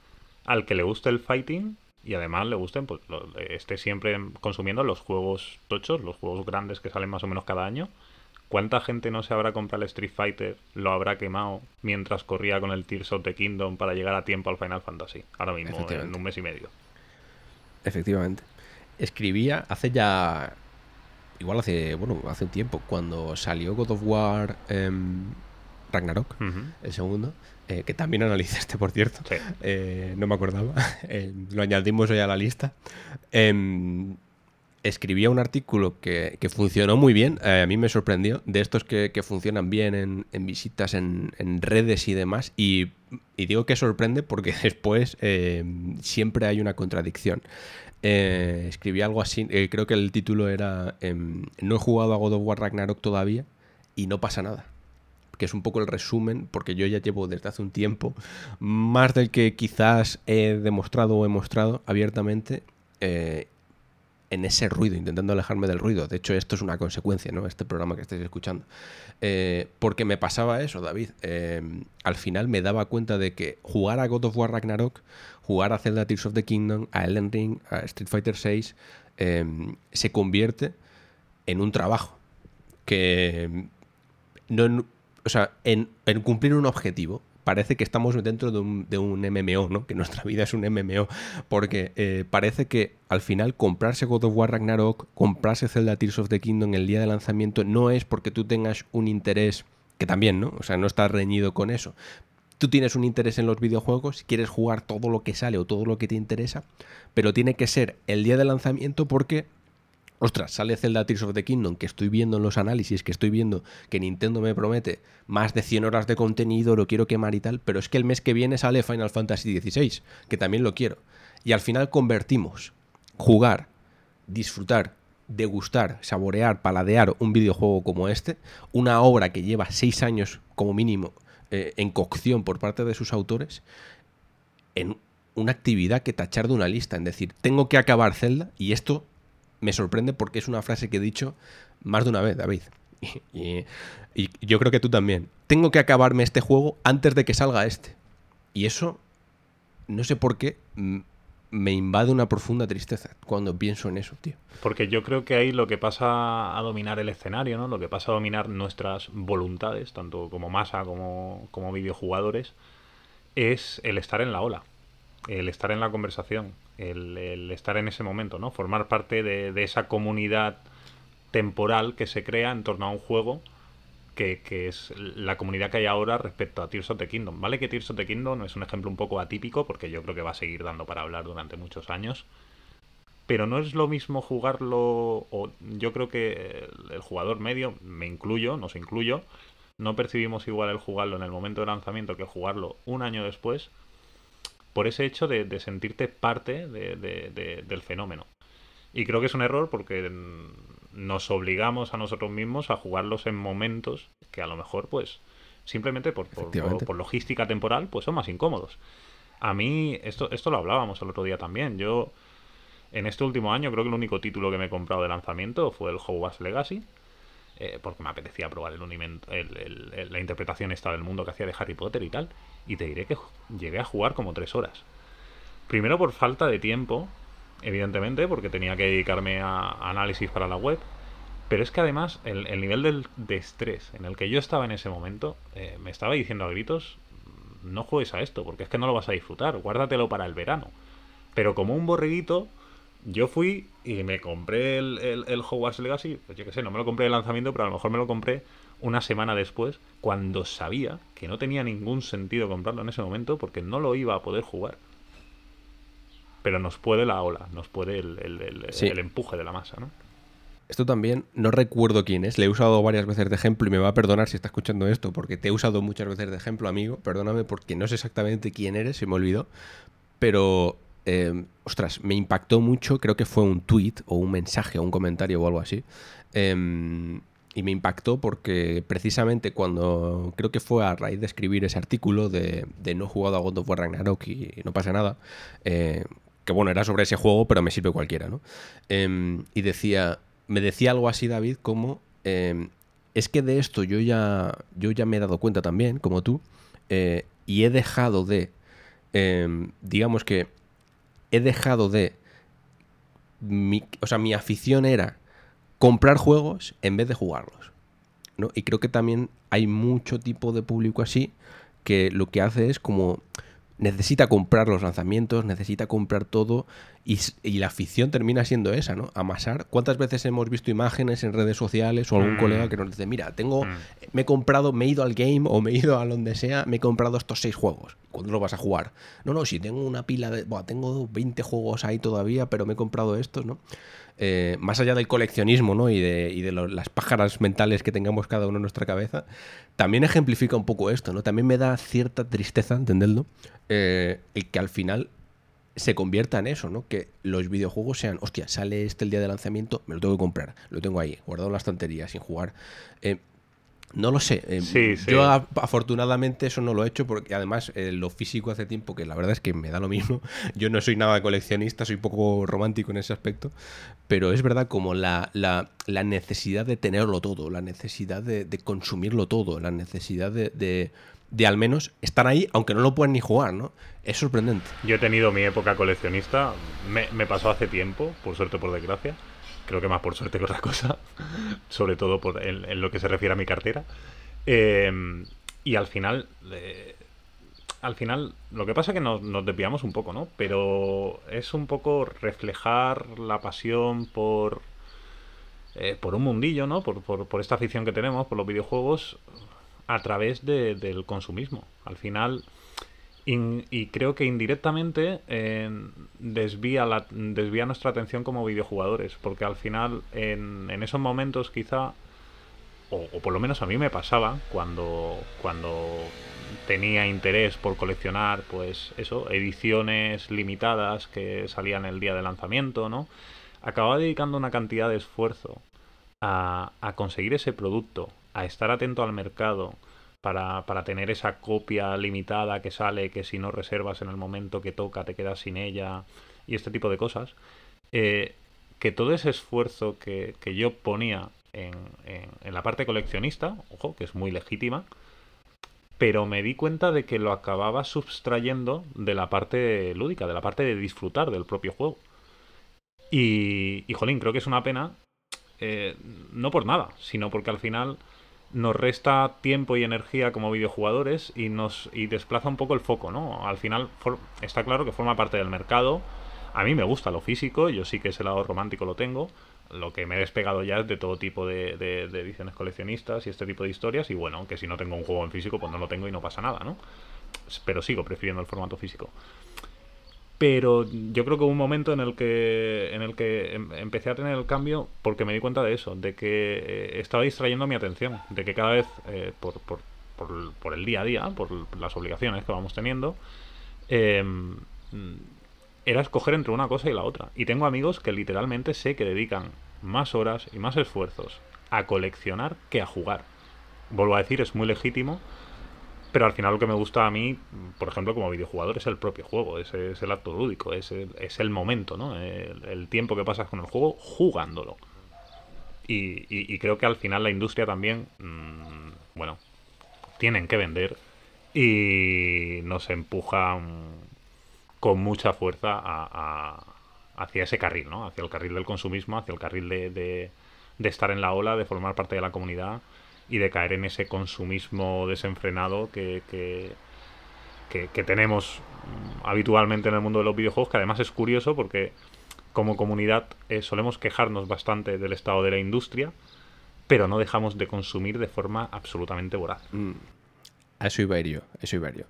al que le guste el fighting y además le gusten, pues esté siempre consumiendo los juegos tochos, los juegos grandes que salen más o menos cada año. ¿Cuánta gente no se habrá comprado el Street Fighter, lo habrá quemado mientras corría con el Tears of the Kingdom para llegar a tiempo al Final Fantasy? Ahora mismo, en un mes y medio. Efectivamente. Escribía hace ya. Igual hace. Bueno, hace un tiempo, cuando salió God of War em, Ragnarok, el segundo. Eh, que también analizaste, por cierto. Eh, no me acordaba. Eh, lo añadimos hoy a la lista. Escribía un artículo que, funcionó muy bien. a mí me sorprendió. De estos que, funcionan bien en, visitas en, redes y demás. Y, digo que sorprende porque después em, siempre hay una contradicción. escribí algo así. creo que el título era em, No he jugado a God of War Ragnarok todavía y no pasa nada que es un poco el resumen, porque yo ya llevo desde hace un tiempo, más del que quizás he demostrado o he mostrado abiertamente, eh, en ese ruido, intentando alejarme del ruido. De hecho, esto es una consecuencia, ¿no? Este programa que estáis escuchando. Eh, porque me pasaba eso, David. Eh, al final me daba cuenta de que jugar a God of War Ragnarok, jugar a Zelda Tears of the Kingdom, a Elden Ring, a Street Fighter VI, se convierte en un trabajo. Que no, o sea, en, cumplir un objetivo. Parece que estamos dentro de un, MMO, ¿no? Que nuestra vida es un MMO. Porque eh, parece que al final comprarse God of War Ragnarok, comprarse Zelda Tears of the Kingdom el día de lanzamiento, no es porque tú tengas un interés, que también, ¿no? O sea, no estás reñido con eso. Tú tienes un interés en los videojuegos, quieres jugar todo lo que sale o todo lo que te interesa, pero tiene que ser el día de lanzamiento porque ostras, sale Zelda Tears of the Kingdom, que estoy viendo en los análisis, que estoy viendo que Nintendo me promete más de 100 horas de contenido, lo quiero quemar y tal, pero es que el mes que viene sale Final Fantasy XVI, que también lo quiero. Y al final convertimos jugar, disfrutar, degustar, saborear, paladear un videojuego como este, una obra que lleva 6 años como mínimo eh, en cocción por parte de sus autores, en una actividad que tachar de una lista, en decir, tengo que acabar Zelda y esto me sorprende porque es una frase que he dicho más de una vez, David. Y, yo creo que tú también. Tengo que acabarme este juego antes de que salga este. Y eso, no sé por qué, me invade una profunda tristeza cuando pienso en eso, tío. Porque yo creo que ahí lo que pasa a dominar el escenario, ¿no? Lo que pasa a dominar nuestras voluntades, tanto como masa como, como videojugadores, es el estar en la ola el estar en la conversación, el, estar en ese momento, ¿no? Formar parte de, esa comunidad temporal que se crea en torno a un juego que, es la comunidad que hay ahora respecto a Tears of the Kingdom. Vale que Tears of the Kingdom es un ejemplo un poco atípico porque yo creo que va a seguir dando para hablar durante muchos años. Pero no es lo mismo jugarlo, o yo creo que el jugador medio, me incluyo, nos incluyo, no percibimos igual el jugarlo en el momento de lanzamiento que jugarlo un año después por ese hecho de, sentirte parte del fenómeno. Y creo que es un error porque nos obligamos a nosotros mismos a jugarlos en momentos que a lo mejor pues Simplemente por, por, logística temporal, pues son más incómodos. A mí, esto, esto lo hablábamos el otro día también. Yo, en este último año, creo que el único título que me he comprado de lanzamiento fue el Hogwarts Legacy. Eh, porque me apetecía probar el, la interpretación esta del mundo que hacía de Harry Potter y tal. Y te diré que llegué a jugar como tres horas. Primero por falta de tiempo, evidentemente, porque tenía que dedicarme a análisis para la web. Pero es que además el, nivel de estrés en el que yo estaba en ese momento eh, me estaba diciendo a gritos, no juegues a esto, porque es que no lo vas a disfrutar, guárdatelo para el verano. Pero como un borreguito, yo fui y me compré el, el, Hogwarts Legacy, pues yo qué sé, no me lo compré de lanzamiento, pero a lo mejor me lo compré una semana después, cuando sabía que no tenía ningún sentido comprarlo en ese momento, porque no lo iba a poder jugar. Pero nos puede la ola, nos puede el, el, empuje de la masa, ¿no? Esto también, no recuerdo quién es, le he usado varias veces de ejemplo y me va a perdonar si está escuchando esto, porque te he usado muchas veces de ejemplo, amigo, perdóname porque no sé exactamente quién eres, se me olvidó, pero, eh, ostras, me impactó mucho, creo que fue un tweet o un mensaje o un comentario o algo así, em, y me impactó porque precisamente cuando creo que fue a raíz de escribir ese artículo de, de no jugado a God of War Ragnarok y no pasa nada, eh, que bueno, era sobre ese juego, pero me sirve cualquiera, ¿no? Em, y decía, me decía algo así David como, em, es que de esto yo ya, yo ya me he dado cuenta también, como tú, eh, y he dejado de, em, digamos que he dejado de, o sea, mi afición era comprar juegos en vez de jugarlos. ¿no? Y creo que también hay mucho tipo de público así que lo que hace es como necesita comprar los lanzamientos, necesita comprar todo y, la afición termina siendo esa, ¿no? Amasar. ¿Cuántas veces hemos visto imágenes en redes sociales o algún mm. colega que nos dice, mira, tengo, mm. me he comprado, me he ido al game o me he ido a donde sea, me he comprado estos seis juegos. ¿Cuándo lo vas a jugar? No, no, si tengo una pila de, bueno, tengo 20 juegos ahí todavía, pero me he comprado estos, ¿no? Eh, más allá del coleccionismo ¿no? y de, las pájaras mentales que tengamos cada uno en nuestra cabeza, también ejemplifica un poco esto, ¿no? También me da cierta tristeza, entenderlo, eh, el que al final se convierta en eso, ¿no? Que los videojuegos sean, hostia, sale este el día de lanzamiento, me lo tengo que comprar, lo tengo ahí, guardado en la estantería, sin jugar. Eh, no lo sé. Eh, yo afortunadamente eso no lo he hecho porque además eh, lo físico hace tiempo que la verdad es que me da lo mismo. Yo no soy nada coleccionista, soy poco romántico en ese aspecto. Pero es verdad como la, la, necesidad de tenerlo todo, la necesidad de, consumirlo todo, la necesidad de, de, al menos estar ahí aunque no lo puedan ni jugar, ¿no? Es sorprendente. Yo he tenido mi época coleccionista, me, me pasó hace tiempo, por suerte por desgracia creo que más por suerte que otra cosa, sobre todo por, en, lo que se refiere a mi cartera. Em, y al final, eh, al final, lo que pasa es que nos, nos, desviamos un poco, ¿no? Pero es un poco reflejar la pasión por, eh, por un mundillo, ¿no? Por, por, por, esta afición que tenemos, por los videojuegos, a través del consumismo. Al final y creo que indirectamente eh, desvía, la, desvía nuestra atención como videojugadores, porque al final en, en esos momentos quizá, o, por lo menos a mí me pasaba, cuando, cuando tenía interés por coleccionar, pues eso, ediciones limitadas que salían el día de lanzamiento, ¿no? Acababa dedicando una cantidad de esfuerzo a, a conseguir ese producto, a estar atento al mercado, para, para, tener esa copia limitada que sale, que si no reservas en el momento que toca te quedas sin ella y este tipo de cosas, eh, que todo ese esfuerzo que, que yo ponía en, en, la parte coleccionista, ojo, que es muy legítima, pero me di cuenta de que lo acababa sustrayendo de la parte lúdica, de la parte de disfrutar del propio juego. Y, y jolín, creo que es una pena, eh, no por nada, sino porque al final nos resta tiempo y energía como videojugadores y nos y desplaza un poco el foco, ¿no? Al final está claro que forma parte del mercado. A mí me gusta lo físico, yo sí que ese lado romántico lo tengo. Lo que me he despegado ya es de todo tipo de, de, de ediciones coleccionistas y este tipo de historias. Y bueno, que si no tengo un juego en físico, pues no lo tengo y no pasa nada, ¿no? Pero sigo prefiriendo el formato físico. Pero yo creo que hubo un momento en el que, en el que em, empecé a tener el cambio porque me di cuenta de eso, de que eh, estaba distrayendo mi atención, de que cada vez, eh, por, por, por, el día a día, por las obligaciones que vamos teniendo, em, era escoger entre una cosa y la otra. Y tengo amigos que literalmente sé que dedican más horas y más esfuerzos a coleccionar que a jugar. Vuelvo a decir, es muy legítimo, Pero al final lo que me gusta a mí, por ejemplo, como videojugador, es el propio juego, es, es el acto lúdico, es es el momento, ¿no? El, tiempo que pasas con el juego jugándolo. Y, creo que al final la industria también, mm, bueno, tienen que vender y nos empujan con mucha fuerza a, hacia ese carril, ¿no? Hacia el carril del consumismo, hacia el carril de, de estar en la ola, de formar parte de la comunidad y de caer en ese consumismo desenfrenado que, que, tenemos habitualmente en el mundo de los videojuegos, que además es curioso porque como comunidad eh, solemos quejarnos bastante del estado de la industria, pero no dejamos de consumir de forma absolutamente voraz. Mm. A eso iba a ir yo, eso iba a ir yo.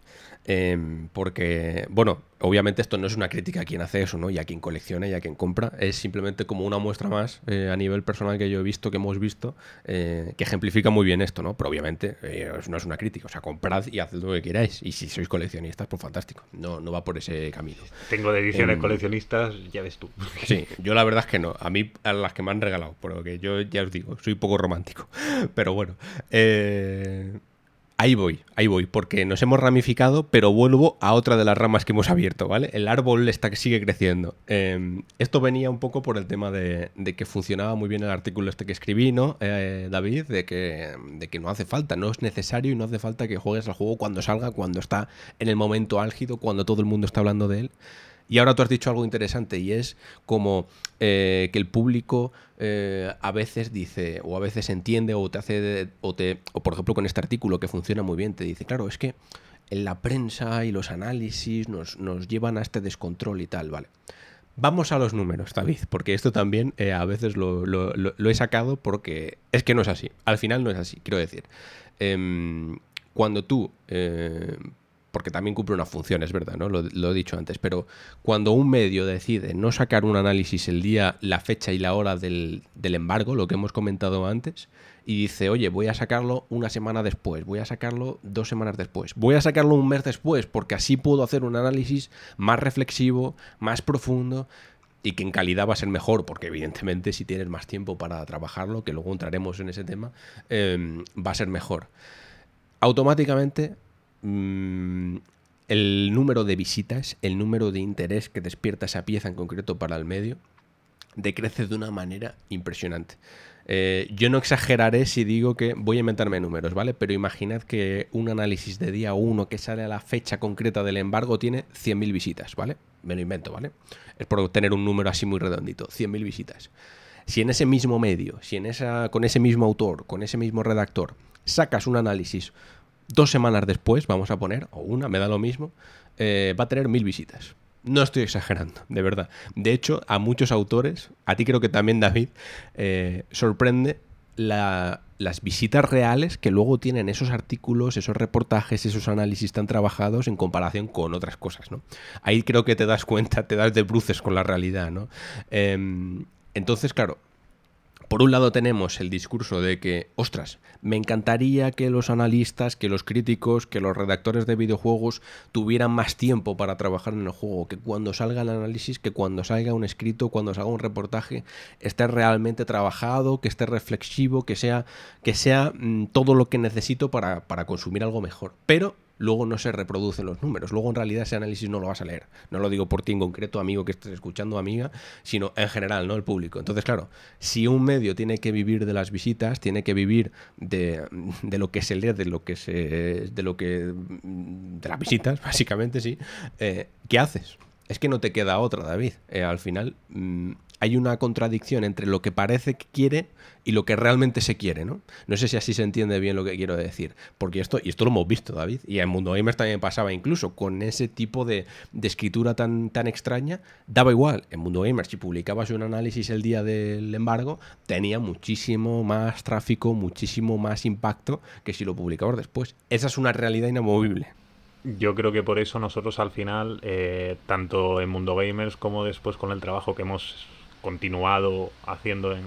Em, porque, bueno, obviamente esto no es una crítica a quien hace eso, ¿no? Y a quien colecciona y a quien compra. Es simplemente como una muestra más eh, a nivel personal que yo he visto, que hemos visto, eh, que ejemplifica muy bien esto, ¿no? Pero obviamente eh, no es una crítica. O sea, comprad y haced lo que queráis. Y si sois coleccionistas, pues fantástico. No, no va por ese camino. Tengo de ediciones em, coleccionistas, ya ves tú. Sí, yo la verdad es que no. A mí, a las que me han regalado, porque yo ya os digo, soy poco romántico. Pero bueno. Eh Ahí voy, ahí voy, porque nos hemos ramificado, pero vuelvo a otra de las ramas que hemos abierto, ¿vale? El árbol está que sigue creciendo. Em, esto venía un poco por el tema de, que funcionaba muy bien el artículo este que escribí, ¿no, eh, David? De que, de que no hace falta, no es necesario y no hace falta que juegues al juego cuando salga, cuando está en el momento álgido, cuando todo el mundo está hablando de él. Y ahora tú has dicho algo interesante y es como eh, que el público eh, a veces dice, o a veces entiende, o te hace, o, te, o por ejemplo con este artículo que funciona muy bien, te dice, claro, es que en la prensa y los análisis nos, llevan a este descontrol y tal, ¿vale? Vamos a los números, David, porque esto también eh, a veces lo, he sacado porque es que no es así. Al final no es así, quiero decir. Em, cuando tú porque también cumple una función, es verdad, ¿no? Lo, he dicho antes, pero cuando un medio decide no sacar un análisis el día, la fecha y la hora del, embargo, lo que hemos comentado antes, y dice, oye, voy a sacarlo una semana después, voy a sacarlo dos semanas después, voy a sacarlo un mes después, porque así puedo hacer un análisis más reflexivo, más profundo, y que en calidad va a ser mejor, porque evidentemente si tienes más tiempo para trabajarlo, que luego entraremos en ese tema, em, va a ser mejor. Automáticamente Mm, el número de visitas, el número de interés que despierta esa pieza en concreto para el medio, decrece de una manera impresionante. Eh, yo no exageraré si digo que voy a inventarme números, ¿vale? Pero imaginad que un análisis de día 1 que sale a la fecha concreta del embargo tiene 100.000 visitas, ¿vale? Me lo invento, ¿vale? Es por tener un número así muy redondito, 100.000 visitas. Si en ese mismo medio, si en esa, con ese mismo autor, con ese mismo redactor, sacas un análisis dos semanas después, vamos a poner, o una, me da lo mismo, eh, va a tener mil visitas. No estoy exagerando, de verdad. De hecho, a muchos autores, a ti creo que también David, eh, sorprende las visitas reales que luego tienen esos artículos, esos reportajes, esos análisis tan trabajados en comparación con otras cosas, ¿no? Ahí creo que te das cuenta, te das de bruces con la realidad, ¿no? Em, entonces, claro, por un lado tenemos el discurso de que, ostras, me encantaría que los analistas, que los críticos, que los redactores de videojuegos tuvieran más tiempo para trabajar en el juego, que cuando salga el análisis, que cuando salga un escrito, cuando salga un reportaje, esté realmente trabajado, que esté reflexivo, que sea, que sea mm, todo lo que necesito para, para consumir algo mejor. Pero luego no se reproducen los números. Luego en realidad ese análisis no lo vas a leer. No lo digo por ti en concreto, amigo que estés escuchando, amiga, sino en general, ¿no? El público. Entonces, claro, si un medio tiene que vivir de las visitas, tiene que vivir de, lo que se lee, de lo que se. de lo que. de las visitas, básicamente, sí. Eh, ¿Qué haces? Es que no te queda otra, David. Eh, al final, mm, hay una contradicción entre lo que parece que quiere y lo que realmente se quiere, ¿no? No sé si así se entiende bien lo que quiero decir, porque esto, y esto lo hemos visto, David, y en Mundo Gamers también pasaba incluso, con ese tipo de, escritura tan, tan extraña, daba igual, en Mundo Gamers si publicabas un análisis el día del embargo, tenía muchísimo más tráfico, muchísimo más impacto que si lo publicabas después. Esa es una realidad inamovible. Yo creo que por eso nosotros al final, eh, tanto en Mundo Gamers como después con el trabajo que hemos continuado haciendo en,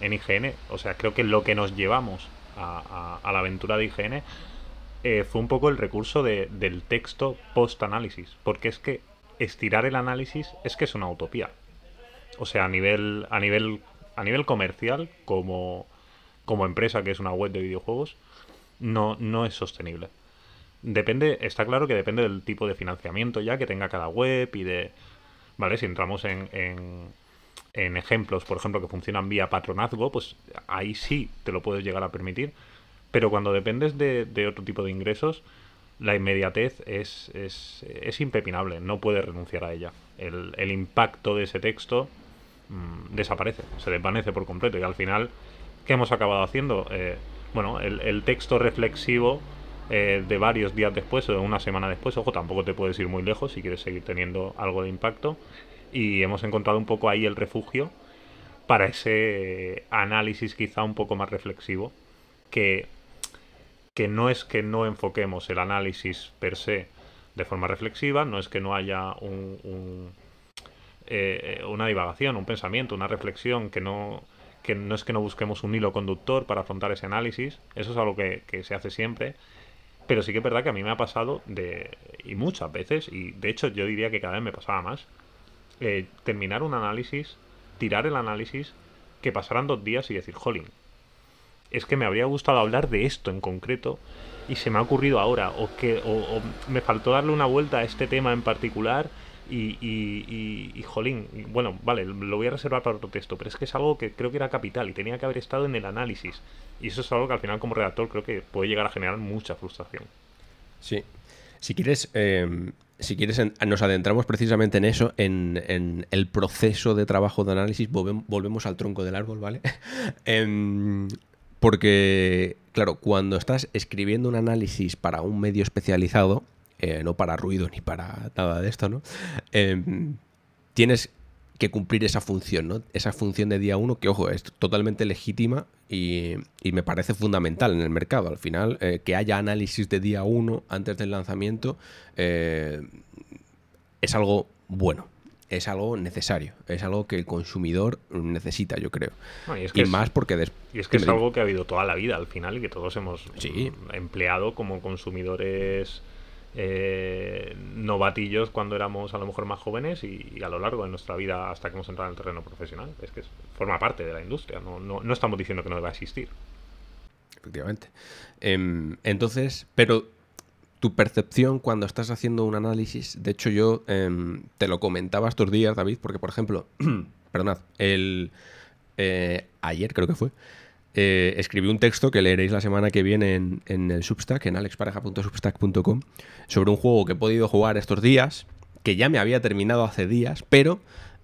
en, IGN. O sea, creo que lo que nos llevamos a, la aventura de IGN eh, fue un poco el recurso del texto post-análisis. Porque es que estirar el análisis es que es una utopía. O sea, a nivel, a nivel, a nivel comercial, como, como empresa que es una web de videojuegos, no, no es sostenible. depende, está claro que depende del tipo de financiamiento ya que tenga cada web y de, ¿vale? Si entramos en, en, ejemplos, por ejemplo, que funcionan vía patronazgo, pues ahí sí te lo puedes llegar a permitir. Pero cuando dependes de, otro tipo de ingresos, la inmediatez es, es, es, impepinable, no puedes renunciar a ella. El, el impacto de ese texto mm, desaparece, se desvanece por completo y al final, ¿qué hemos acabado haciendo? Eh, bueno, el, el, texto reflexivo eh, de varios días después o de una semana después, ojo, tampoco te puedes ir muy lejos si quieres seguir teniendo algo de impacto, y hemos encontrado un poco ahí el refugio para ese análisis quizá un poco más reflexivo que, que no es que no enfoquemos el análisis per se de forma reflexiva, no es que no haya un, eh, una divagación, un pensamiento, una reflexión, que no, que no es que no busquemos un hilo conductor para afrontar ese análisis, eso es algo que, que se hace siempre, pero sí que es verdad que a mí me ha pasado de, y muchas veces, y de hecho yo diría que cada vez me pasaba más, eh, terminar un análisis, tirar el análisis, que pasaran dos días y decir, jolín, es que me habría gustado hablar de esto en concreto y se me ha ocurrido ahora, o que o, me faltó darle una vuelta a este tema en particular y, y, y, jolín, bueno, vale, lo voy a reservar para otro texto, pero es que es algo que creo que era capital y tenía que haber estado en el análisis. Y eso es algo que al final como redactor creo que puede llegar a generar mucha frustración. Sí. Si quieres, em, si quieres, nos adentramos precisamente en eso, en, el proceso de trabajo de análisis, volvemos al tronco del árbol, ¿vale? Em, porque, claro, cuando estás escribiendo un análisis para un medio especializado, eh, no para ruido ni para nada de esto, ¿no? Em, tienes que cumplir esa función, ¿no? Esa función de día uno que, ojo, es totalmente legítima y, me parece fundamental en el mercado. Al final, eh, que haya análisis de día uno antes del lanzamiento eh, es algo bueno. Es algo necesario, es algo que el consumidor necesita, yo creo. y, más porque... Y es que es algo que ha habido toda la vida al final y que todos hemos empleado como consumidores eh, novatillos cuando éramos a lo mejor más jóvenes y, a lo largo de nuestra vida hasta que hemos entrado en el terreno profesional. Es que forma parte de la industria, no, no, estamos diciendo que no deba existir. Efectivamente. Em, entonces, pero tu percepción cuando estás haciendo un análisis, de hecho yo em, te lo comentaba estos días, David, porque por ejemplo, perdonad, el, eh, ayer creo que fue, eh, escribí un texto que leeréis la semana que viene en, el Substack, en alexpareja.substack.com, sobre un juego que he podido jugar estos días, que ya me había terminado hace días, pero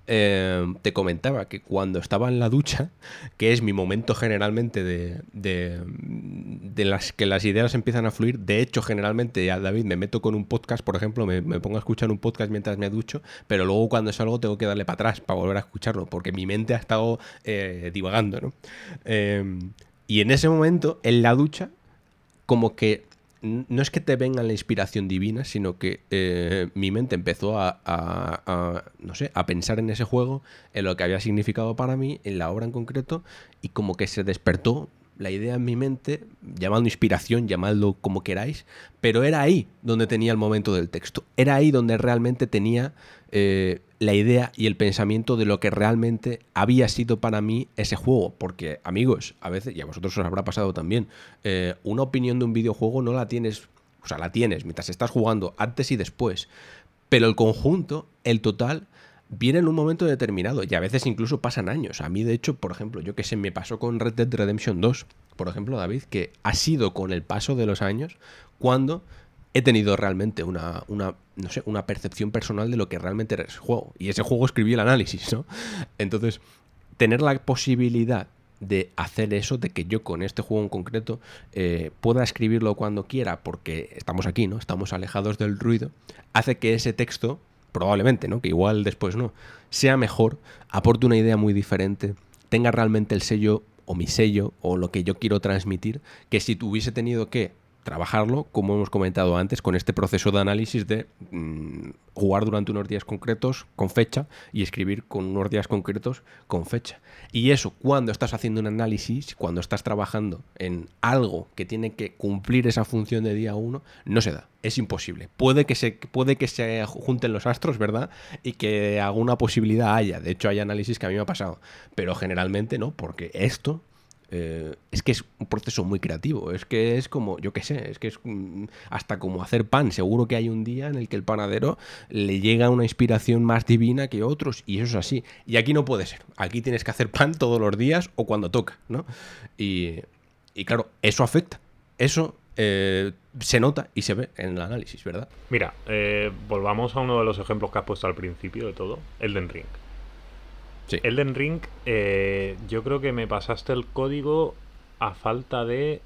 Em, te comentaba que cuando estaba en la ducha, que es mi momento generalmente de, de, las que las ideas empiezan a fluir, de hecho generalmente ya David me meto con un podcast, por ejemplo, me, pongo a escuchar un podcast mientras me ducho, pero luego cuando salgo tengo que darle para atrás para volver a escucharlo, porque mi mente ha estado eh, divagando, ¿no? Em, y en ese momento, en la ducha, como que no es que te venga la inspiración divina, sino que eh, mi mente empezó a, no sé, a pensar en ese juego, en lo que había significado para mí, en la obra en concreto, y como que se despertó la idea en mi mente, llamando inspiración, llamadlo como queráis, pero era ahí donde tenía el momento del texto, era ahí donde realmente tenía eh, la idea y el pensamiento de lo que realmente había sido para mí ese juego. Porque, amigos, a veces, y a vosotros os habrá pasado también, eh, una opinión de un videojuego no la tienes, o sea, la tienes mientras estás jugando, antes y después. Pero el conjunto, el total, viene en un momento determinado y a veces incluso pasan años. A mí, de hecho, por ejemplo, yo que sé, me pasó con Red Dead Redemption 2, por ejemplo, David, que ha sido con el paso de los años cuando he tenido realmente una, una, no sé, una percepción personal de lo que realmente era ese juego. Y ese juego escribí el análisis, ¿no? Entonces, tener la posibilidad de hacer eso, de que yo con este juego en concreto eh, pueda escribirlo cuando quiera, porque estamos aquí, ¿no? Estamos alejados del ruido, hace que ese texto, probablemente, ¿no? Que igual después no, sea mejor, aporte una idea muy diferente, tenga realmente el sello o mi sello o lo que yo quiero transmitir, que si tuviese tenido que trabajarlo, como hemos comentado antes, con este proceso de análisis de mm, jugar durante unos días concretos con fecha y escribir con unos días concretos con fecha. Y eso, cuando estás haciendo un análisis, cuando estás trabajando en algo que tiene que cumplir esa función de día uno, no se da. Es imposible. Puede que se, puede que se junten los astros, ¿verdad? Y que alguna posibilidad haya. De hecho, hay análisis que a mí me ha pasado. Pero generalmente no, porque esto eh, es que es un proceso muy creativo. Es que es como, yo qué sé, es que es mm, hasta como hacer pan. Seguro que hay un día en el que el panadero le llega una inspiración más divina que otros y eso es así. Y aquí no puede ser. Aquí tienes que hacer pan todos los días o cuando toca, ¿no? Y, claro, eso afecta. Eso eh, se nota y se ve en el análisis, ¿verdad? Mira, eh, volvamos a uno de los ejemplos que has puesto al principio de todo, Elden Ring. Elden Ring, eh, yo creo que me pasaste el código a falta de,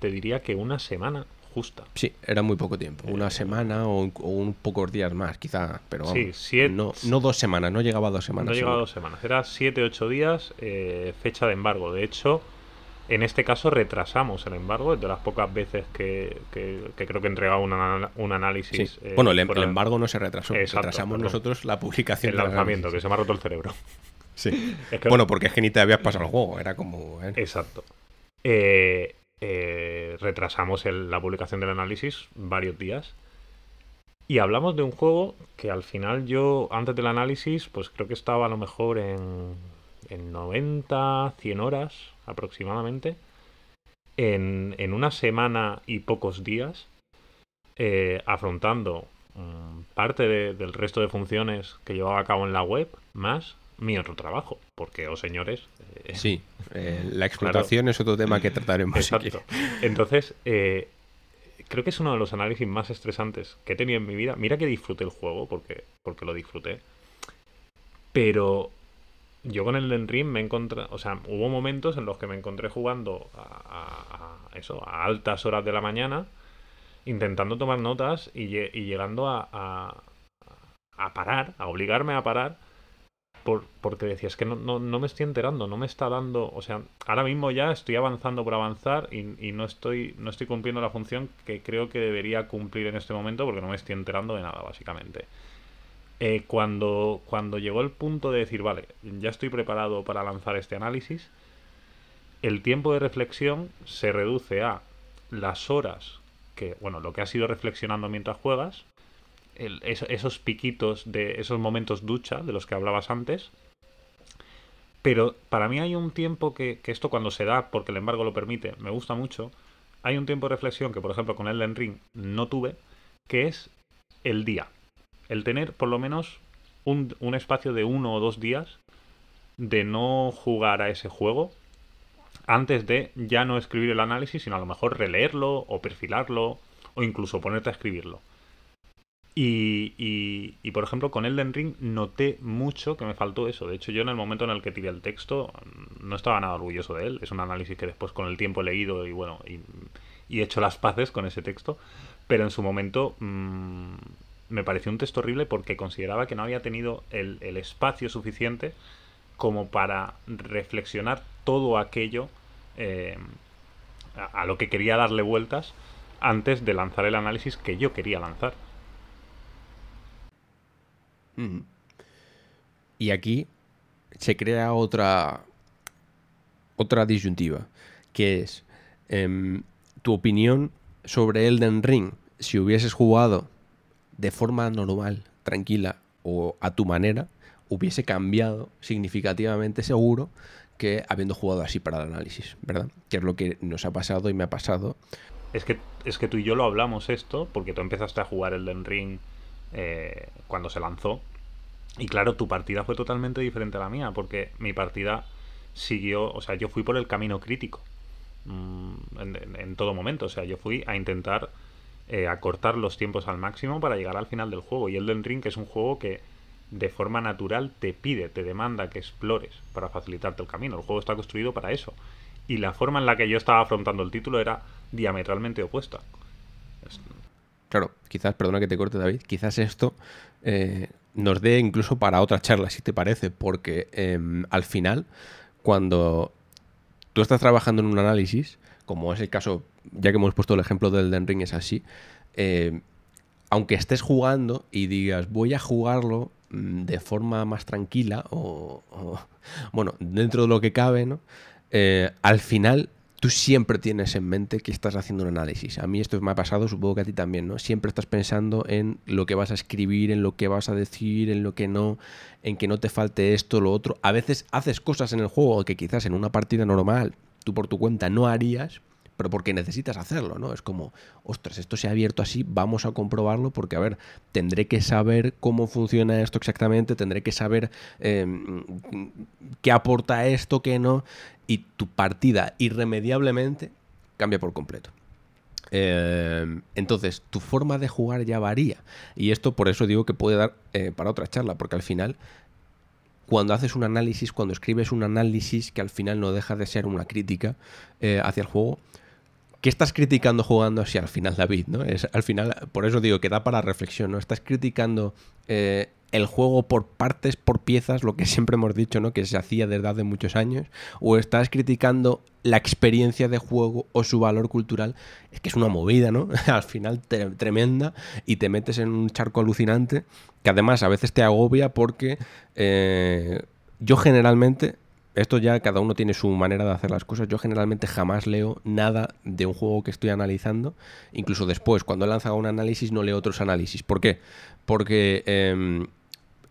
te diría que una semana justa. Sí, era muy poco tiempo, una eh, semana o, un pocos días más, quizá, pero sí, no, no, dos semanas, no llegaba a dos semanas. No llegaba a dos semanas, era siete, ocho días, eh, fecha de embargo. De hecho, en este caso retrasamos el embargo, de las pocas veces que, creo que entregaba un análisis. bueno, el, embargo no se retrasó, retrasamos nosotros la publicación. El lanzamiento, que se me ha roto el cerebro. Sí. bueno, porque es que ni te habías pasado el juego, era como. ¿eh? Exacto. Eh, eh, retrasamos la publicación del análisis varios días. Y hablamos de un juego que al final yo, antes del análisis, pues creo que estaba a lo mejor en, en 90, 100 horas aproximadamente. En, en una semana y pocos días, afrontando mm, parte del resto de funciones que llevaba a cabo en la web, más mi otro trabajo, porque, oh señores... Eh, sí, eh, la explotación es otro tema que trataremos. Exacto. Entonces, eh, creo que es uno de los análisis más estresantes que he tenido en mi vida. Mira que disfruté el juego, porque, porque lo disfruté. Pero yo con el Den Ring me encontré, o sea, hubo momentos en los que me encontré jugando a, eso, a altas horas de la mañana, intentando tomar notas y, y llegando a, a, parar, a obligarme a parar porque decías que no, no, no, me estoy enterando, no me está dando, o sea, ahora mismo ya estoy avanzando por avanzar y, no, estoy, no estoy cumpliendo la función que creo que debería cumplir en este momento porque no me estoy enterando de nada, básicamente. Eh, cuando, cuando llegó el punto de decir, vale, ya estoy preparado para lanzar este análisis, el tiempo de reflexión se reduce a las horas que, bueno, lo que has ido reflexionando mientras juegas, esos piquitos de esos momentos ducha de los que hablabas antes. Pero para mí hay un tiempo que, esto cuando se da, porque el embargo lo permite, me gusta mucho. Hay un tiempo de reflexión que, por ejemplo, con Elden Ring no tuve, que es el día. El tener por lo menos un, un espacio de uno o dos días de no jugar a ese juego antes de ya no escribir el análisis, sino a lo mejor releerlo o perfilarlo o incluso ponerte a escribirlo. Y, y, por ejemplo, con Elden Ring noté mucho que me faltó eso. De hecho, yo en el momento en el que tiré el texto no estaba nada orgulloso de él. Es un análisis que después con el tiempo he leído y bueno, y, he hecho las paces con ese texto. Pero en su momento mm, me pareció un texto horrible porque consideraba que no había tenido el, espacio suficiente como para reflexionar todo aquello eh, a lo que quería darle vueltas antes de lanzar el análisis que yo quería lanzar. Y aquí se crea otra, otra disyuntiva, que es em, tu opinión sobre Elden Ring, si hubieses jugado de forma normal, tranquila o a tu manera, hubiese cambiado significativamente seguro que habiendo jugado así para el análisis, ¿verdad? Que es lo que nos ha pasado y me ha pasado. Es que, es que tú y yo lo hablamos esto, porque tú empezaste a jugar Elden Ring eh, cuando se lanzó. Y claro, tu partida fue totalmente diferente a la mía, porque mi partida siguió, o sea, yo fui por el camino crítico mm, en, todo momento, o sea, yo fui a intentar eh, acortar los tiempos al máximo para llegar al final del juego. Y Elden Ring es un juego que de forma natural te pide, te demanda que explores para facilitarte el camino. El juego está construido para eso. Y la forma en la que yo estaba afrontando el título era diametralmente opuesta. Claro, quizás, perdona que te corte David, quizás esto eh, nos dé incluso para otra charla, si te parece, porque em, al final, cuando tú estás trabajando en un análisis, como es el caso, ya que hemos puesto el ejemplo del Den Ring, es así, em, aunque estés jugando y digas, voy a jugarlo mm, de forma más tranquila o, bueno, dentro de lo que cabe, ¿no? Eh, al final tú siempre tienes en mente que estás haciendo un análisis. A mí esto me ha pasado, supongo que a ti también, ¿no? Siempre estás pensando en lo que vas a escribir, en lo que vas a decir, en lo que no, en que no te falte esto, lo otro. A veces haces cosas en el juego que quizás en una partida normal tú por tu cuenta no harías, pero porque necesitas hacerlo, ¿no? Es como, ostras, esto se ha abierto así, vamos a comprobarlo porque, a ver, tendré que saber cómo funciona esto exactamente, tendré que saber em, qué aporta esto, qué no, y tu partida irremediablemente cambia por completo. Em, entonces, tu forma de jugar ya varía. Y esto por eso digo que puede dar eh, para otra charla, porque al final cuando haces un análisis, cuando escribes un análisis que al final no deja de ser una crítica eh, hacia el juego, ¿Qué estás criticando jugando así al final, David? ¿no? Es, al final, por eso digo que da para reflexión, ¿no? Estás criticando eh, el juego por partes, por piezas, lo que siempre hemos dicho, ¿no? Que se hacía desde hace muchos años. O estás criticando la experiencia de juego o su valor cultural. Es que es una movida, ¿no? al final tremenda y te metes en un charco alucinante que además a veces te agobia porque eh, yo generalmente esto ya cada uno tiene su manera de hacer las cosas. Yo generalmente jamás leo nada de un juego que estoy analizando. Incluso después, cuando he lanzado un análisis, no leo otros análisis. ¿Por qué? Porque em,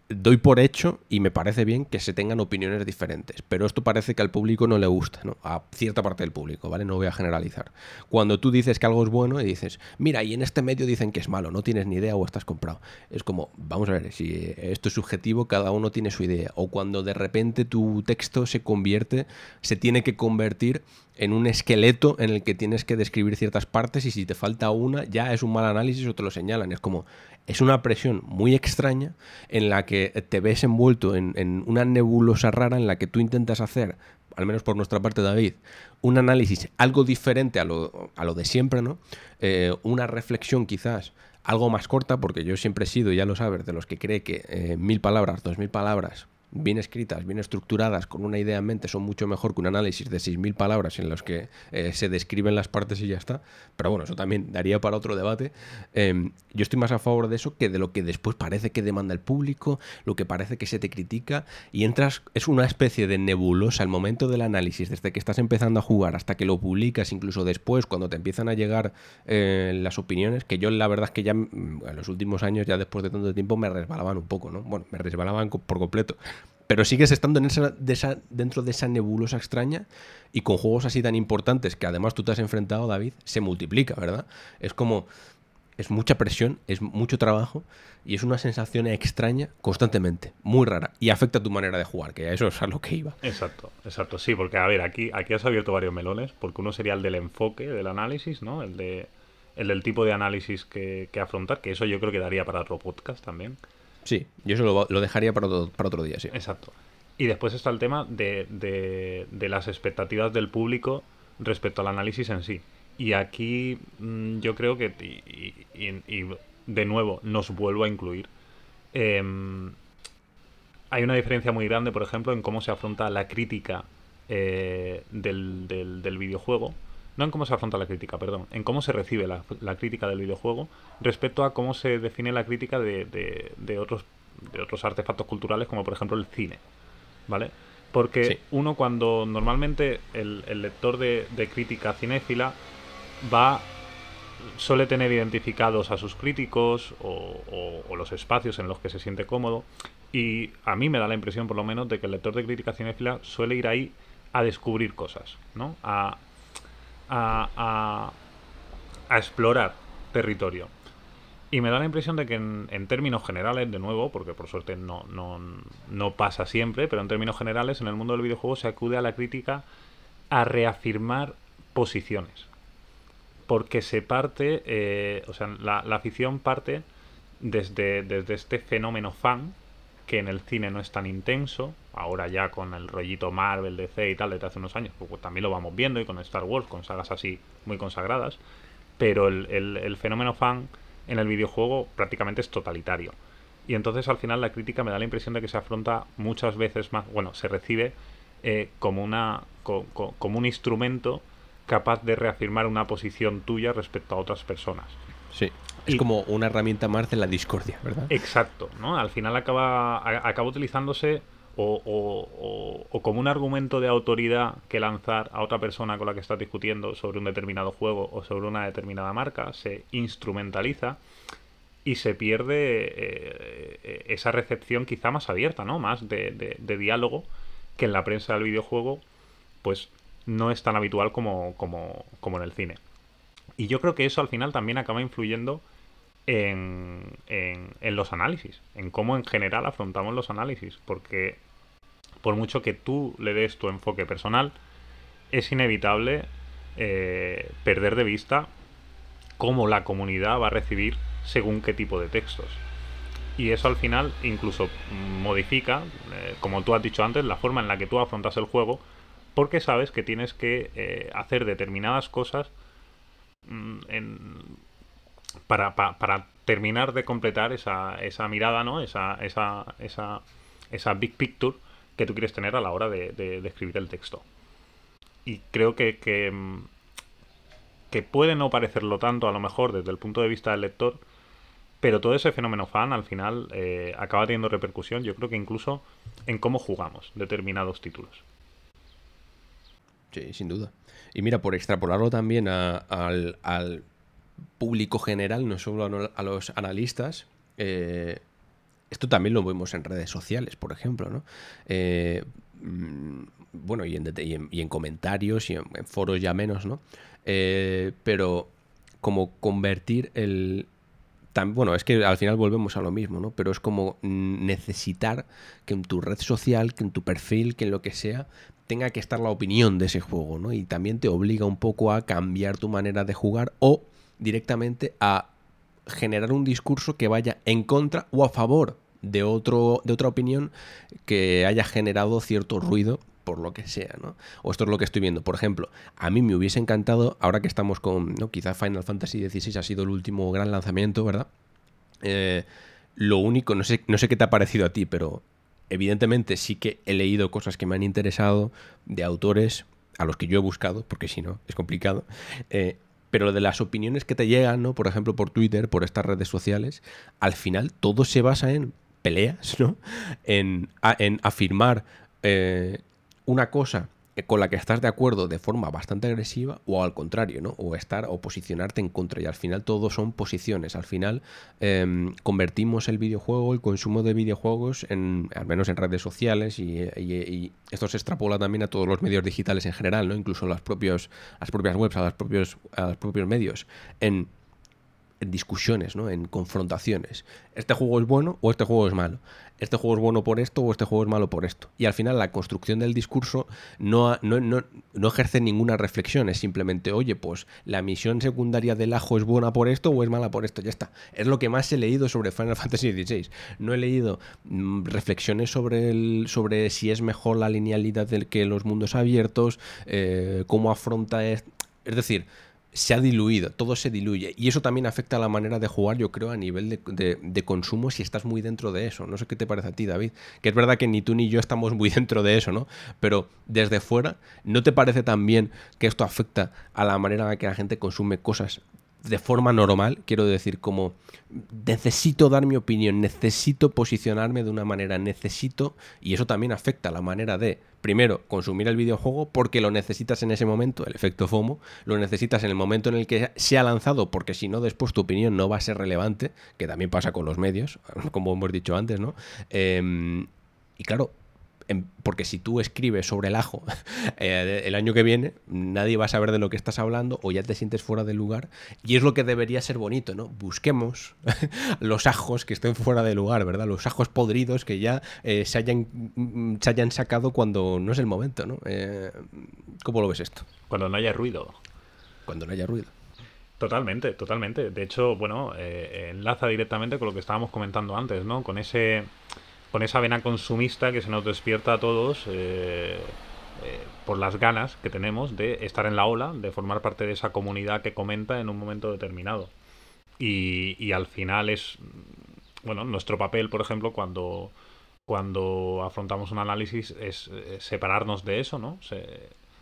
doy por hecho y me parece bien que se tengan opiniones diferentes, pero esto parece que al público no le gusta, ¿no? A cierta parte del público, ¿vale? No voy a generalizar. Cuando tú dices que algo es bueno y dices, mira, y en este medio dicen que es malo, no tienes ni idea o estás comprado. Es como, vamos a ver, si esto es subjetivo, cada uno tiene su idea. O cuando de repente tu texto se convierte, se tiene que convertir en un esqueleto en el que tienes que describir ciertas partes y si te falta una ya es un mal análisis o te lo señalan. Es como, es una presión muy extraña en la que te ves envuelto en, una nebulosa rara en la que tú intentas hacer, al menos por nuestra parte David, un análisis algo diferente a lo, a lo de siempre, ¿no? Eh, una reflexión quizás algo más corta, porque yo siempre he sido, ya lo sabes, de los que cree que eh, mil palabras, dos mil palabras bien escritas, bien estructuradas, con una idea en mente, son mucho mejor que un análisis de 6.000 palabras en los que eh, se describen las partes y ya está. Pero bueno, eso también daría para otro debate. Em, yo estoy más a favor de eso que de lo que después parece que demanda el público, lo que parece que se te critica, y entras, es una especie de nebulosa el momento del análisis, desde que estás empezando a jugar hasta que lo publicas, incluso después, cuando te empiezan a llegar eh, las opiniones, que yo la verdad es que ya mm, en los últimos años, ya después de tanto tiempo, me resbalaban un poco, ¿no? Bueno, me resbalaban por completo pero sigues estando en esa, dentro de esa nebulosa extraña y con juegos así tan importantes que además tú te has enfrentado, David, se multiplica, ¿verdad? Es como, es mucha presión, es mucho trabajo y es una sensación extraña constantemente, muy rara y afecta tu manera de jugar, que a eso es a lo que iba. Exacto, exacto, sí, porque a ver, aquí, aquí has abierto varios melones, porque uno sería el del enfoque, del análisis, ¿no? El, de, el del tipo de análisis que, que afrontar, que eso yo creo que daría para otro podcast también. Sí, yo eso lo, dejaría para otro, para otro, día, sí. Exacto. Y después está el tema de, de, las expectativas del público respecto al análisis en sí. Y aquí mm, yo creo que, y, de nuevo, nos vuelvo a incluir. Em, hay una diferencia muy grande, por ejemplo, en cómo se afronta la crítica eh, del, del, videojuego no en cómo se afronta la crítica, perdón, en cómo se recibe la, crítica del videojuego respecto a cómo se define la crítica de, de, otros, de otros artefactos culturales, como por ejemplo el cine. ¿Vale? Porque uno cuando normalmente el, lector de, crítica cinéfila va suele tener identificados a sus críticos o, o, los espacios en los que se siente cómodo y a mí me da la impresión por lo menos de que el lector de crítica cinéfila suele ir ahí a descubrir cosas, ¿no? A, a, a, explorar territorio. Y me da la impresión de que en, términos generales, de nuevo, porque por suerte no, no, no, pasa siempre, pero en términos generales, en el mundo del videojuego se acude a la crítica a reafirmar posiciones. Porque se parte, eh, o sea, la, la, afición parte desde, desde este fenómeno fan, que en el cine no es tan intenso, ahora ya con el rollito Marvel, DC y tal, desde hace unos años, pues también lo vamos viendo y con Star Wars, con sagas así muy consagradas, pero el, fenómeno fan en el videojuego prácticamente es totalitario. Y entonces al final la crítica me da la impresión de que se afronta muchas veces más, bueno, se recibe eh, como, una, como un instrumento capaz de reafirmar una posición tuya respecto a otras personas. Sí. Es como una herramienta más de la discordia, ¿verdad? Exacto, ¿no? Al final acaba, acaba utilizándose o, como un argumento de autoridad que lanzar a otra persona con la que estás discutiendo sobre un determinado juego o sobre una determinada marca, se instrumentaliza y se pierde eh, esa recepción quizá más abierta, ¿no? Más de, de, diálogo que en la prensa del videojuego, pues no es tan habitual como, como, como en el cine. Y yo creo que eso al final también acaba influyendo en, en, los análisis, en cómo en general afrontamos los análisis, porque por mucho que tú le des tu enfoque personal, es inevitable eh, perder de vista cómo la comunidad va a recibir según qué tipo de textos. Y eso al final incluso modifica, eh, como tú has dicho antes, la forma en la que tú afrontas el juego, porque sabes que tienes que eh, hacer determinadas cosas mm, para, terminar de completar esa, esa mirada, ¿no? Esa, esa, esa, esa big picture que tú quieres tener a la hora de, escribir el texto. Y creo que, que, mm, que puede no parecerlo tanto a lo mejor desde el punto de vista del lector, pero todo ese fenómeno fan al final eh, acaba teniendo repercusión, yo creo que incluso en cómo jugamos determinados títulos. Sí, sin duda. Y mira, por extrapolarlo también al, público general, no solo a, los analistas, eh, esto también lo vemos en redes sociales, por ejemplo, ¿no? Eh, mm, bueno, y en, y en, comentarios y en, foros ya menos, ¿no? pero como convertir el, bueno, es que al final volvemos a lo mismo, ¿no? Pero es como necesitar que en tu red social, que en tu perfil, que en lo que sea, tenga que estar la opinión de ese juego, ¿no? Y también te obliga un poco a cambiar tu manera de jugar o directamente a generar un discurso que vaya en contra o a favor de, otro, de otra opinión que haya generado cierto ruido por lo que sea, ¿no? O esto es lo que estoy viendo. Por ejemplo, a mí me hubiese encantado, ahora que estamos con, ¿no? Quizá Final Fantasy XVI ha sido el último gran lanzamiento, ¿verdad? Eh, lo único, no sé, no sé qué te ha parecido a ti, pero evidentemente sí que he leído cosas que me han interesado de autores a los que yo he buscado, porque si no, es complicado. Eh, pero de las opiniones que te llegan, ¿no? Por ejemplo, por Twitter, por estas redes sociales, al final todo se basa en peleas, ¿no? En, en afirmar eh, una cosa con la que estás de acuerdo de forma bastante agresiva o al contrario, ¿no? O estar o posicionarte en contra. Y al final todo son posiciones. Al final em, convertimos el videojuego, el consumo de videojuegos, en, al menos en redes sociales, y, esto se extrapola también a todos los medios digitales en general, ¿no? Incluso las, las propias webs, a los propios, a los propios medios, en en discusiones, ¿no? en confrontaciones. Este juego es bueno o este juego es malo. Este juego es bueno por esto o este juego es malo por esto. Y al final la construcción del discurso no, no, no, ejerce ninguna reflexión. Es simplemente, oye, pues la misión secundaria del ajo es buena por esto o es mala por esto. Ya está. Es lo que más he leído sobre Final Fantasy XVI. No he leído mm, reflexiones sobre, el, sobre si es mejor la linealidad del que los mundos abiertos, eh, cómo afronta... Es, es decir, se ha diluido, todo se diluye. Y eso también afecta a la manera de jugar, yo creo, a nivel de, consumo si estás muy dentro de eso. No sé qué te parece a ti, David. Que es verdad que ni tú ni yo estamos muy dentro de eso, ¿no? Pero desde fuera, ¿no te parece también que esto afecta a la manera en la que la gente consume cosas de forma normal, quiero decir, como necesito dar mi opinión, necesito posicionarme de una manera, necesito, y eso también afecta a la manera de, primero, consumir el videojuego porque lo necesitas en ese momento, el efecto FOMO, lo necesitas en el momento en el que se ha lanzado, porque si no, después tu opinión no va a ser relevante, que también pasa con los medios, como hemos dicho antes, ¿no? Em, y claro, porque si tú escribes sobre el ajo eh, el año que viene, nadie va a saber de lo que estás hablando o ya te sientes fuera del lugar. Y es lo que debería ser bonito, ¿no? Busquemos los ajos que estén fuera de lugar, ¿verdad? Los ajos podridos que ya eh, se, hayan, mm, se hayan sacado cuando no es el momento, ¿no? Eh, ¿Cómo lo ves esto? Cuando no haya ruido. Cuando no haya ruido. Totalmente, totalmente. De hecho, bueno, enlaza directamente con lo que estábamos comentando antes, ¿no? Con ese con esa vena consumista que se nos despierta a todos eh, eh, por las ganas que tenemos de estar en la ola, de formar parte de esa comunidad que comenta en un momento determinado. Y, al final es, bueno, nuestro papel, por ejemplo, cuando, cuando afrontamos un análisis es, separarnos de eso, ¿no?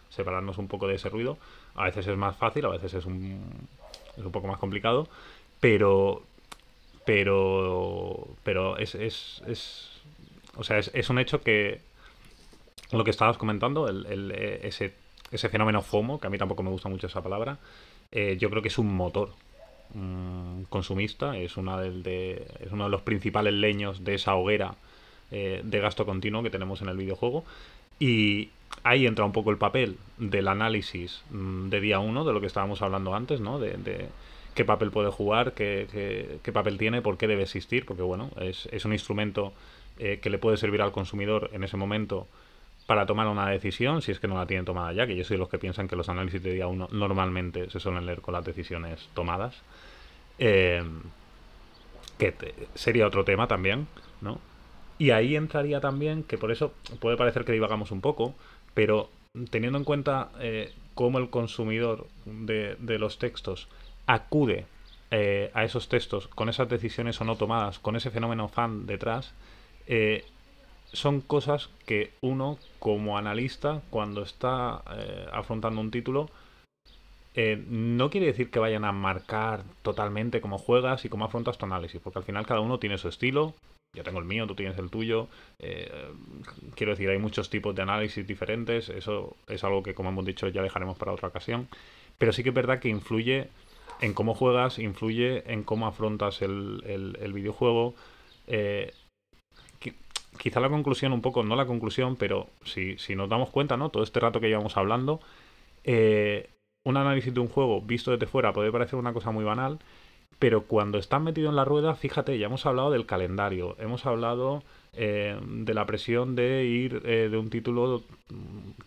separarnos un poco de ese ruido. A veces es más fácil, a veces es un, es un poco más complicado, pero, pero, pero es, o sea, es, un hecho que lo que estabas comentando, el, eh, ese, ese, fenómeno FOMO, que a mí tampoco me gusta mucho esa palabra, eh, yo creo que es un motor consumista, es, una del de, es uno de los principales leños de esa hoguera eh, de gasto continuo que tenemos en el videojuego. Y ahí entra un poco el papel del análisis mm, de día uno, de lo que estábamos hablando antes, ¿no? De, qué papel puede jugar, qué, qué, papel tiene, por qué debe existir, porque bueno, es, es un instrumento eh, que le puede servir al consumidor en ese momento para tomar una decisión, si es que no la tienen tomada ya, que yo soy de los que piensan que los análisis de día uno normalmente se suelen leer con las decisiones tomadas. Eh, que sería otro tema también, ¿no? Y ahí entraría también, que por eso puede parecer que divagamos un poco, pero teniendo en cuenta eh, cómo el consumidor de, los textos acude a esos textos con esas decisiones o no tomadas, con ese fenómeno fan detrás, eh, son cosas que uno como analista cuando está afrontando un título no quiere decir que vayan a marcar totalmente cómo juegas y cómo afrontas tu análisis, porque al final cada uno tiene su estilo, yo tengo el mío, tú tienes el tuyo. Eh, quiero decir, hay muchos tipos de análisis diferentes. Eso es algo que, como hemos dicho, ya dejaremos para otra ocasión. Pero sí que es verdad que influye en cómo juegas, influye en cómo afrontas el, videojuego. Eh, quizá la conclusión, un poco, no la conclusión, pero si, si, nos damos cuenta, ¿no? Todo este rato que llevamos hablando, eh, un análisis de un juego visto desde fuera puede parecer una cosa muy banal, pero cuando estás metido en la rueda, fíjate, ya hemos hablado del calendario, hemos hablado eh, de la presión de ir eh, de un título,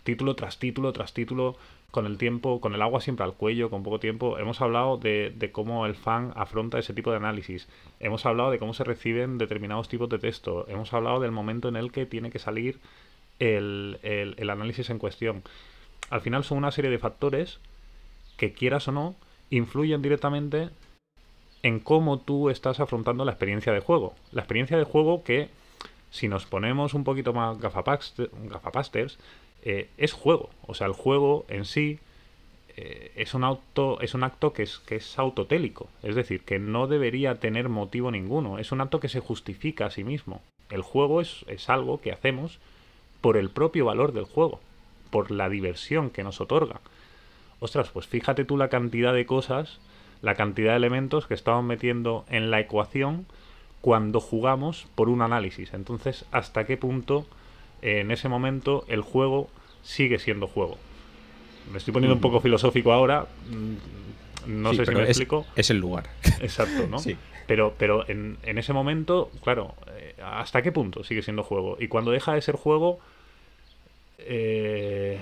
título tras título tras título, con el tiempo, con el agua siempre al cuello, con poco tiempo. Hemos hablado de, cómo el fan afronta ese tipo de análisis. Hemos hablado de cómo se reciben determinados tipos de texto. Hemos hablado del momento en el que tiene que salir el, el análisis en cuestión. Al final son una serie de factores que quieras o no, influyen directamente en cómo tú estás afrontando la experiencia de juego. La experiencia de juego que, si nos ponemos un poquito más gafapasters, eh, es juego. O sea, el juego en sí eh, es, un auto, es un acto que es, que es autotélico. Es decir, que no debería tener motivo ninguno. Es un acto que se justifica a sí mismo. El juego es, es algo que hacemos por el propio valor del juego, por la diversión que nos otorga. Ostras, pues fíjate tú la cantidad de cosas la cantidad de elementos que estamos metiendo en la ecuación cuando jugamos por un análisis. Entonces, ¿hasta qué punto en ese momento el juego sigue siendo juego? Me estoy poniendo un poco filosófico ahora. Mm, no sé si me explico. Es el lugar. Exacto, ¿no? sí. Pero, pero en, en, ese momento, claro, eh, ¿hasta qué punto sigue siendo juego? Y cuando deja de ser juego, eh,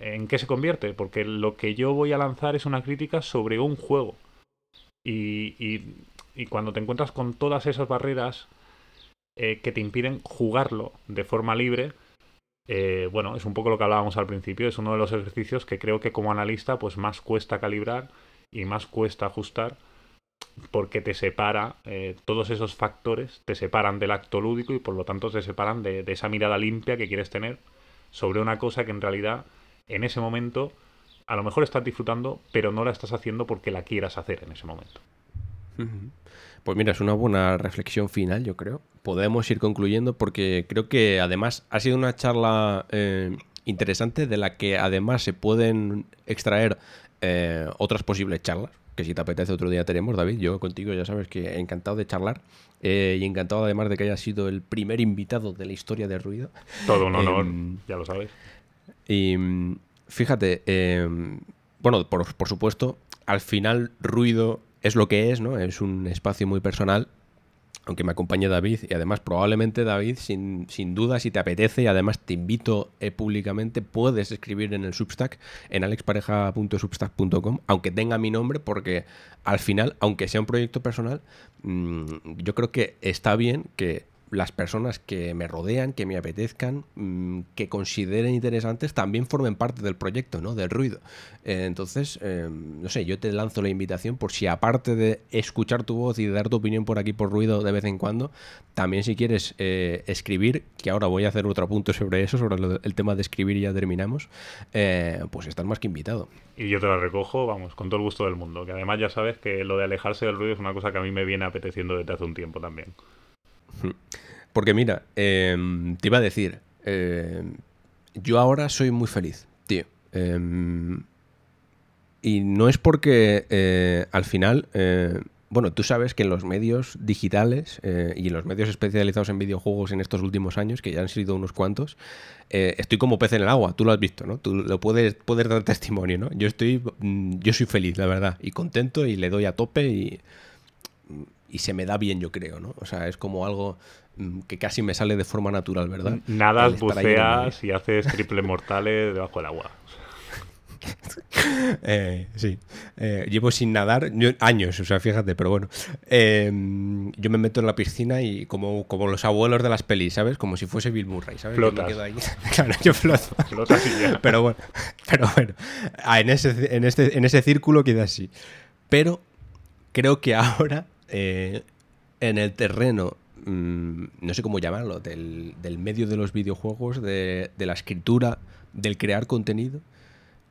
¿en qué se convierte? Porque lo que yo voy a lanzar es una crítica sobre un juego. Y, y, cuando te encuentras con todas esas barreras eh, que te impiden jugarlo de forma libre, eh, bueno, es un poco lo que hablábamos al principio, es uno de los ejercicios que creo que como analista pues más cuesta calibrar y más cuesta ajustar porque te separa, eh, todos esos factores te separan del acto lúdico y por lo tanto te separan de, de esa mirada limpia que quieres tener sobre una cosa que en realidad en ese momento a lo mejor estás disfrutando, pero no la estás haciendo porque la quieras hacer en ese momento. Pues mira, es una buena reflexión final, yo creo. Podemos ir concluyendo porque creo que además ha sido una charla eh, interesante de la que además se pueden extraer eh, otras posibles charlas, que si te apetece otro día tenemos, David. Yo contigo ya sabes que encantado de charlar eh, y encantado además de que haya sido el primer invitado de la historia de ruido. Todo un honor, ya lo sabes. Y Fíjate, em, bueno, por, supuesto, al final ruido es lo que es, ¿no? Es un espacio muy personal, aunque me acompañe David, y además probablemente David, sin, sin duda, si te apetece, y además te invito eh, públicamente, puedes escribir en el Substack, en alexpareja.substack.com, aunque tenga mi nombre, porque al final, aunque sea un proyecto personal, mm, yo creo que está bien que las personas que me rodean, que me apetezcan, mm, que consideren interesantes, también formen parte del proyecto, ¿no? Del ruido. Eh, entonces, em, no sé, yo te lanzo la invitación por si aparte de escuchar tu voz y de dar tu opinión por aquí por ruido de vez en cuando, también si quieres eh, escribir, que ahora voy a hacer otro punto sobre eso, sobre el tema de escribir y ya terminamos, eh, pues estás más que invitado. Y yo te la recojo, vamos, con todo el gusto del mundo, que además ya sabes que lo de alejarse del ruido es una cosa que a mí me viene apeteciendo desde hace un tiempo también. Porque mira, em, te iba a decir, em, yo ahora soy muy feliz, tío. Em, y no es porque eh, al final, eh, bueno, tú sabes que en los medios digitales eh, y en los medios especializados en videojuegos en estos últimos años, que ya han sido unos cuantos, estoy como pez en el agua, tú lo has visto, ¿no? Tú lo puedes, puedes dar testimonio, ¿no? Yo estoy, mm, yo soy feliz, la verdad, y contento y le doy a tope y, y se me da bien, yo creo, ¿no? O sea, es como algo mm, que casi me sale de forma natural, ¿verdad? Nada, buceas y haces triple mortales debajo del agua. Eh, sí, eh, llevo sin nadar años, o sea, fíjate, pero bueno. Em, yo me meto en la piscina y como, como los abuelos de las pelis, ¿sabes? Como si fuese Bill Murray, ¿sabes? Flotas. Yo me quedo ahí. claro, yo floto. Flotas y ya. Pero bueno, pero bueno ah, en, ese, en, este, en ese círculo queda así. Pero creo que ahora, eh, en el terreno mm, no sé cómo llamarlo, del, del, medio de los videojuegos, de, de, la escritura, del crear contenido,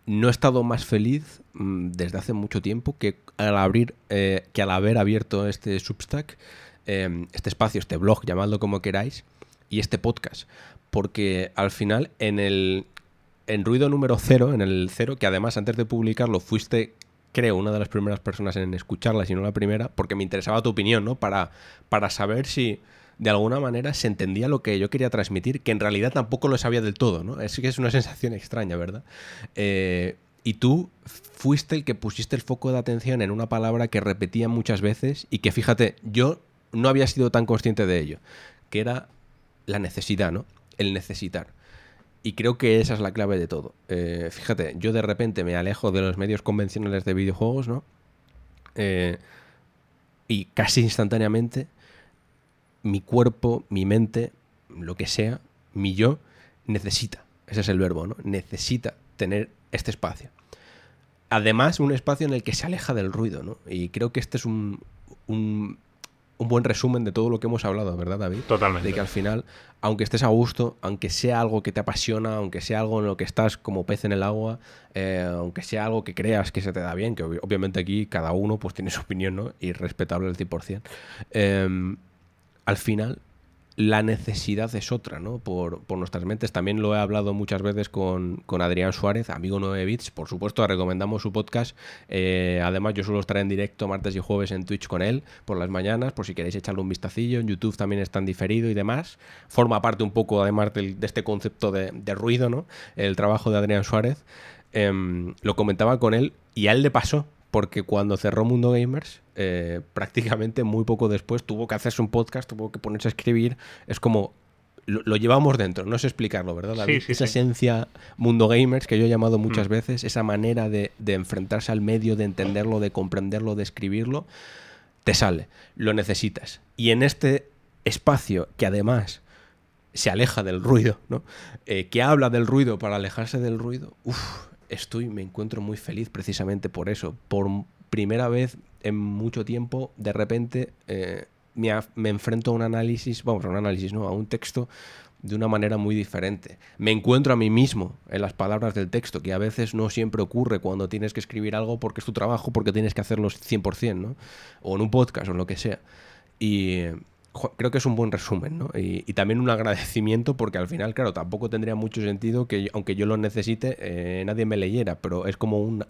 no he estado más feliz mm, desde hace mucho tiempo que al abrir, eh, que al haber abierto este Substack, eh, este espacio, este blog, llamadlo como queráis, y este podcast. Porque al final, en el en ruido número cero, en el cero, que además antes de publicarlo fuiste, creo, una de las primeras personas en escucharla, si no la primera, porque me interesaba tu opinión, ¿no? Para, para saber si de alguna manera se entendía lo que yo quería transmitir, que en realidad tampoco lo sabía del todo, ¿no? Es que es una sensación extraña, ¿verdad? Eh, y tú fuiste el que pusiste el foco de atención en una palabra que repetía muchas veces y que fíjate, yo no había sido tan consciente de ello, que era la necesidad, ¿no? El necesitar. Y creo que esa es la clave de todo. Eh, fíjate, yo de repente me alejo de los medios convencionales de videojuegos, ¿no? Eh, y casi instantáneamente mi cuerpo, mi mente, lo que sea, mi yo, necesita, ese es el verbo, ¿no? Necesita tener este espacio. Además, un espacio en el que se aleja del ruido, ¿no? Y creo que este es un, un, un buen resumen de todo lo que hemos hablado, ¿verdad, David? Totalmente. De que al final, aunque estés a gusto, aunque sea algo que te apasiona, aunque sea algo en lo que estás como pez en el agua, eh, aunque sea algo que creas que se te da bien, que obviamente aquí cada uno pues tiene su opinión, ¿no? Y respetable al 100%. Eh, al final la necesidad es otra, ¿no? Por, nuestras mentes. También lo he hablado muchas veces con, Adrián Suárez, amigo 9 bits. Por supuesto, recomendamos su podcast. Eh, además, yo suelo estar en directo martes y jueves en Twitch con él por las mañanas, por si queréis echarle un vistacillo. En YouTube también está en diferido y demás. Forma parte un poco, además, de este concepto de, ruido, ¿no? El trabajo de Adrián Suárez. Em, lo comentaba con él y a él le pasó porque cuando cerró Mundo Gamers, eh, prácticamente muy poco después tuvo que hacerse un podcast, tuvo que ponerse a escribir. Es como, lo, llevamos dentro, no sé explicarlo, ¿verdad? esa esencia Mundo Gamers que yo he llamado muchas mm. veces, esa manera de, enfrentarse al medio, de entenderlo, de comprenderlo, de escribirlo, te sale, lo necesitas. Y en este espacio que además se aleja del ruido, ¿no? Eh, que habla del ruido para alejarse del ruido, uff, estoy, me encuentro muy feliz precisamente por eso. Por primera vez en mucho tiempo, de repente eh, me, enfrento a un análisis, vamos, a un análisis, no, a un texto de una manera muy diferente. Me encuentro a mí mismo en las palabras del texto, que a veces no siempre ocurre cuando tienes que escribir algo porque es tu trabajo, porque tienes que hacerlo 100%, ¿no? O en un podcast o en lo que sea. Y creo que es un buen resumen, ¿no? Y, también un agradecimiento porque al final, claro, tampoco tendría mucho sentido que aunque yo lo necesite, eh, nadie me leyera, pero es como un,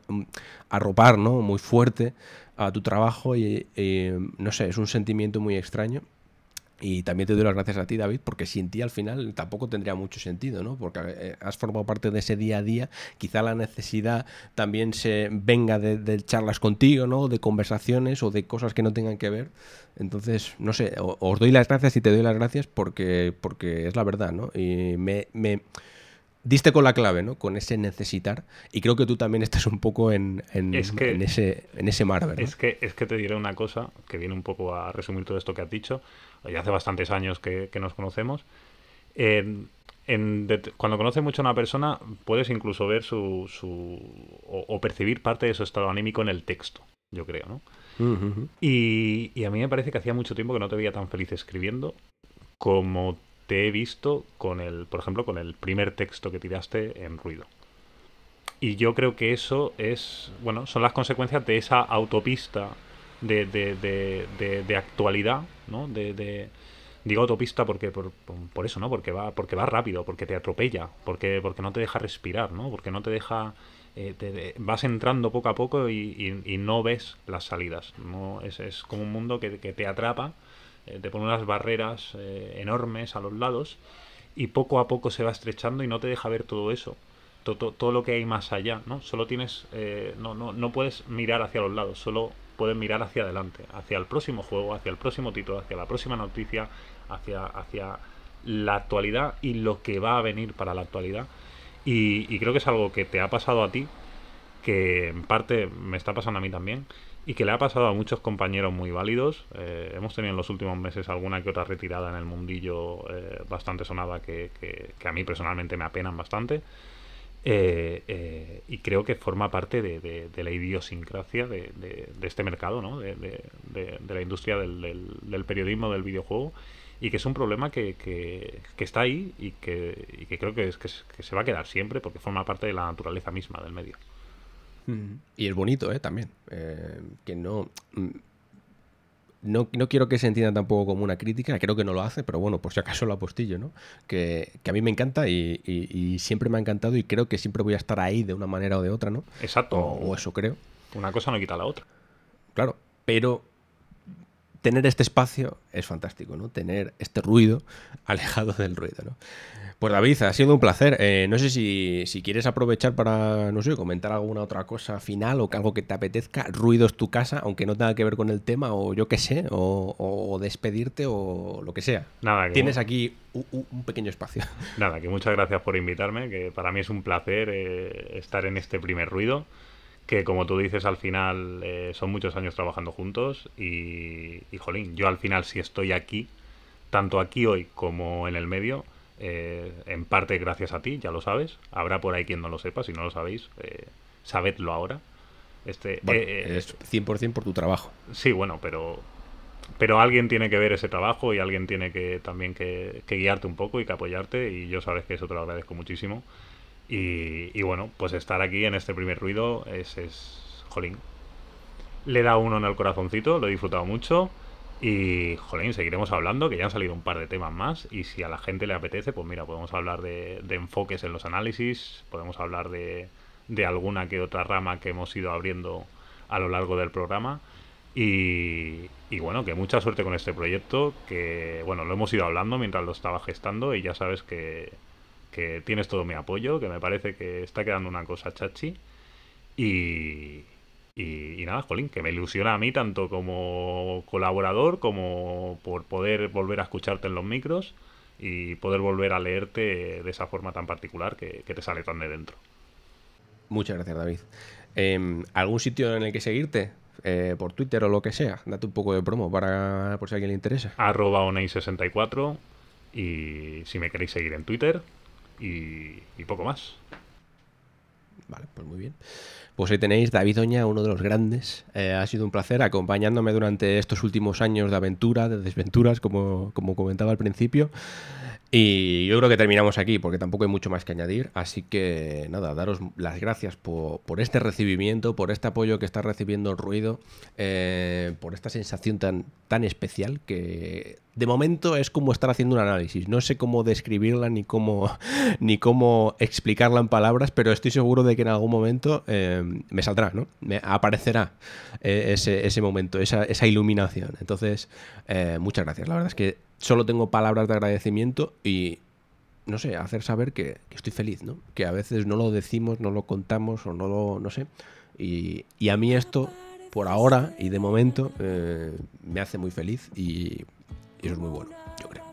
arropar, ¿no? Muy fuerte a tu trabajo y, no sé, es un sentimiento muy extraño. Y también te doy las gracias a ti, David, porque sin ti al final tampoco tendría mucho sentido, ¿no? Porque eh, has formado parte de ese día a día. Quizá la necesidad también se venga de, de charlas contigo, ¿no? De conversaciones o de cosas que no tengan que ver. Entonces, no sé, os doy las gracias y te doy las gracias porque, porque es la verdad, ¿no? Y me, me diste con la clave, ¿no? Con ese necesitar. Y creo que tú también estás un poco en, en, ese, en ese mar, ¿verdad? Es que, es que te diré una cosa que viene un poco a resumir todo esto que has dicho. Ya hace bastantes años que, nos conocemos. cuando conoces mucho a una persona, puedes incluso ver su, su o, percibir parte de su estado anímico en el texto, yo creo, ¿no? y, a mí me parece que hacía mucho tiempo que no te veía tan feliz escribiendo como te he visto con el, por ejemplo, con el primer texto que tiraste en ruido. Y yo creo que eso es, bueno, son las consecuencias de esa autopista de, de, de, de actualidad, ¿no? De, digo autopista porque por, por, eso, ¿no? Porque va, porque va rápido, porque te atropella, porque, porque no te deja respirar, ¿no? Porque no te deja te, vas entrando poco a poco y, no ves las salidas. No, es, es como un mundo que, que te atrapa, te pone unas barreras enormes a los lados y poco a poco se va estrechando y no te deja ver todo eso. Todo, lo que hay más allá, ¿no? Solo tienes, no, no, no puedes mirar hacia los lados, solo puedes mirar hacia adelante, hacia el próximo juego, hacia el próximo título, hacia la próxima noticia, hacia, hacia la actualidad y lo que va a venir para la actualidad. Y, creo que es algo que te ha pasado a ti, que en parte me está pasando a mí también, y que le ha pasado a muchos compañeros muy válidos. Eh, hemos tenido en los últimos meses alguna que otra retirada en el mundillo eh, bastante sonada que, que, a mí personalmente me apenan bastante. Eh, eh, y creo que forma parte de, la idiosincrasia de, este mercado, ¿no? de, la industria del, periodismo del videojuego y que es un problema que, está ahí y que, creo que, es, que, se va a quedar siempre porque forma parte de la naturaleza misma del medio. Y es bonito, ¿eh? También. Eh, que no no, quiero que se entienda tampoco como una crítica, creo que no lo hace, pero bueno, por si acaso lo apostillo, ¿no? Que, a mí me encanta y, siempre me ha encantado y creo que siempre voy a estar ahí de una manera o de otra, ¿no? Exacto. O, eso creo. Una cosa no quita la otra. Claro, pero tener este espacio es fantástico, ¿no? Tener este ruido alejado del ruido, ¿no? Pues David, ha sido un placer. Eh, no sé si, quieres aprovechar para, no sé, comentar alguna otra cosa final o algo que te apetezca. Ruidos tu casa, aunque no tenga que ver con el tema, o yo qué sé, o, despedirte o lo que sea. Nada, Tienes aquí un, pequeño espacio. Nada, que muchas gracias por invitarme, que para mí es un placer eh, estar en este primer ruido que como tú dices al final eh, son muchos años trabajando juntos y, y, jolín, yo al final si estoy aquí, tanto aquí hoy como en el medio, eh, en parte gracias a ti, ya lo sabes. Habrá por ahí quien no lo sepa, si no lo sabéis, eh, sabedlo ahora. Este, eh, es 100% por tu trabajo. Sí, bueno, pero pero alguien tiene que ver ese trabajo y alguien tiene que también que, guiarte un poco y que apoyarte y yo sabes que eso te lo agradezco muchísimo. Y, bueno, pues estar aquí en este primer ruido es, es jolín. Le da uno en el corazoncito, lo he disfrutado mucho. Y, jolín, seguiremos hablando, que ya han salido un par de temas más. Y si a la gente le apetece, pues mira, podemos hablar de, enfoques en los análisis, podemos hablar de, de, alguna que otra rama que hemos ido abriendo a lo largo del programa. Y, y, bueno, que mucha suerte con este proyecto, que bueno, lo hemos ido hablando mientras lo estaba gestando y ya sabes que, que tienes todo mi apoyo, que me parece que está quedando una cosa chachi. Y, y, nada, Jolín, que me ilusiona a mí tanto como colaborador como por poder volver a escucharte en los micros y poder volver a leerte de esa forma tan particular que, te sale tan de dentro. Muchas gracias, David. Em, ¿Algún sitio en el que seguirte? Eh, por Twitter o lo que sea. Date un poco de promo para por si a alguien le interesa. Arroba Onei64 y si me queréis seguir en Twitter y, poco más. Vale, pues muy bien. Pues ahí tenéis David Doña, uno de los grandes. Eh, ha sido un placer acompañándome durante estos últimos años de aventura, de desventuras, como, como comentaba al principio. Y yo creo que terminamos aquí porque tampoco hay mucho más que añadir. Así que nada, daros las gracias por, este recibimiento, por este apoyo que está recibiendo el ruido, eh, por esta sensación tan, tan especial que de momento es como estar haciendo un análisis. No sé cómo describirla ni cómo, ni cómo explicarla en palabras, pero estoy seguro de que en algún momento eh, me saldrá, ¿no? Me aparecerá eh, ese, ese, momento, esa, esa iluminación. Entonces, muchas gracias. La verdad es que solo tengo palabras de agradecimiento y, no sé, hacer saber que, estoy feliz, ¿no? Que a veces no lo decimos, no lo contamos o no lo, no sé. Y, y a mí esto, por ahora y de momento, eh, me hace muy feliz y, y eso es muy bueno, yo creo.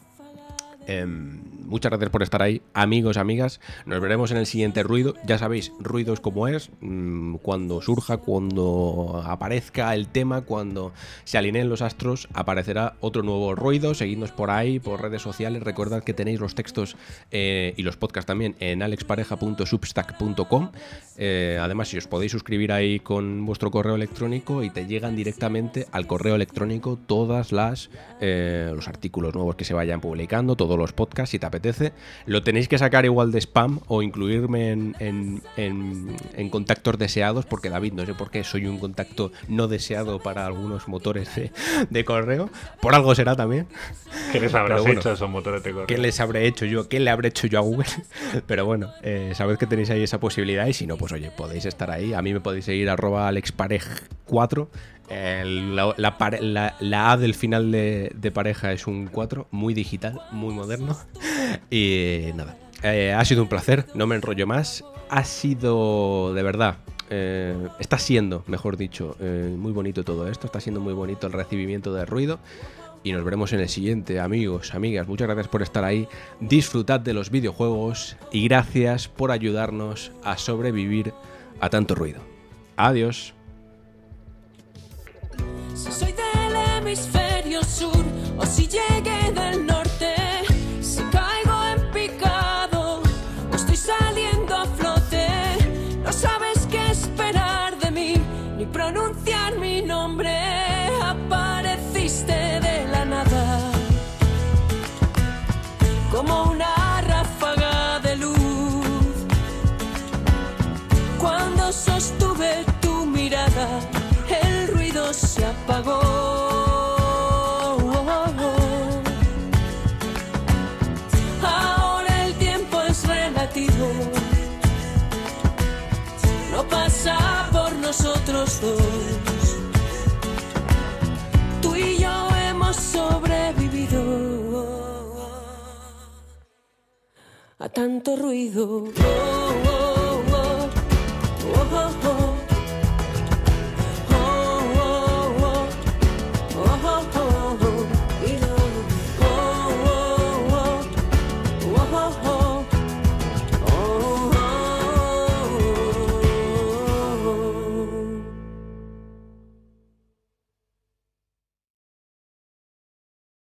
Em, muchas gracias por estar ahí, amigos, amigas. Nos veremos en el siguiente ruido. Ya sabéis, ruidos como es, mm, cuando surja, cuando aparezca el tema, cuando se alineen los astros, aparecerá otro nuevo ruido. Seguidnos por ahí, por redes sociales. Recordad que tenéis los textos eh, y los podcasts también en alexpareja.substack.com. Eh, además, si os podéis suscribir ahí con vuestro correo electrónico y te llegan directamente al correo electrónico todas las eh, los artículos nuevos que se vayan publicando, todo todos los podcasts si te apetece. Lo tenéis que sacar igual de spam o incluirme en, en, contactos deseados, porque David, no sé por qué soy un contacto no deseado para algunos motores de, correo. Por algo será también. ¿Qué les habrás hecho a esos motores de correo? ¿Qué les habré hecho yo? ¿Qué le habré hecho yo a Google? Pero bueno, eh, sabed que tenéis ahí esa posibilidad y si no, pues oye, podéis estar ahí. A mí me podéis seguir arroba alexparej4 la, A del final de, pareja es un 4, muy digital, muy moderno. Y nada, eh, ha sido un placer, no me enrollo más. Ha sido, de verdad, eh, está siendo, mejor dicho, eh, muy bonito todo esto, está siendo muy bonito el recibimiento de ruido. Y nos veremos en el siguiente, amigos, amigas. Muchas gracias por estar ahí. Disfrutad de los videojuegos y gracias por ayudarnos a sobrevivir a tanto ruido. Adiós. Si soy del hemisferio sur o si llegué tanto ruido.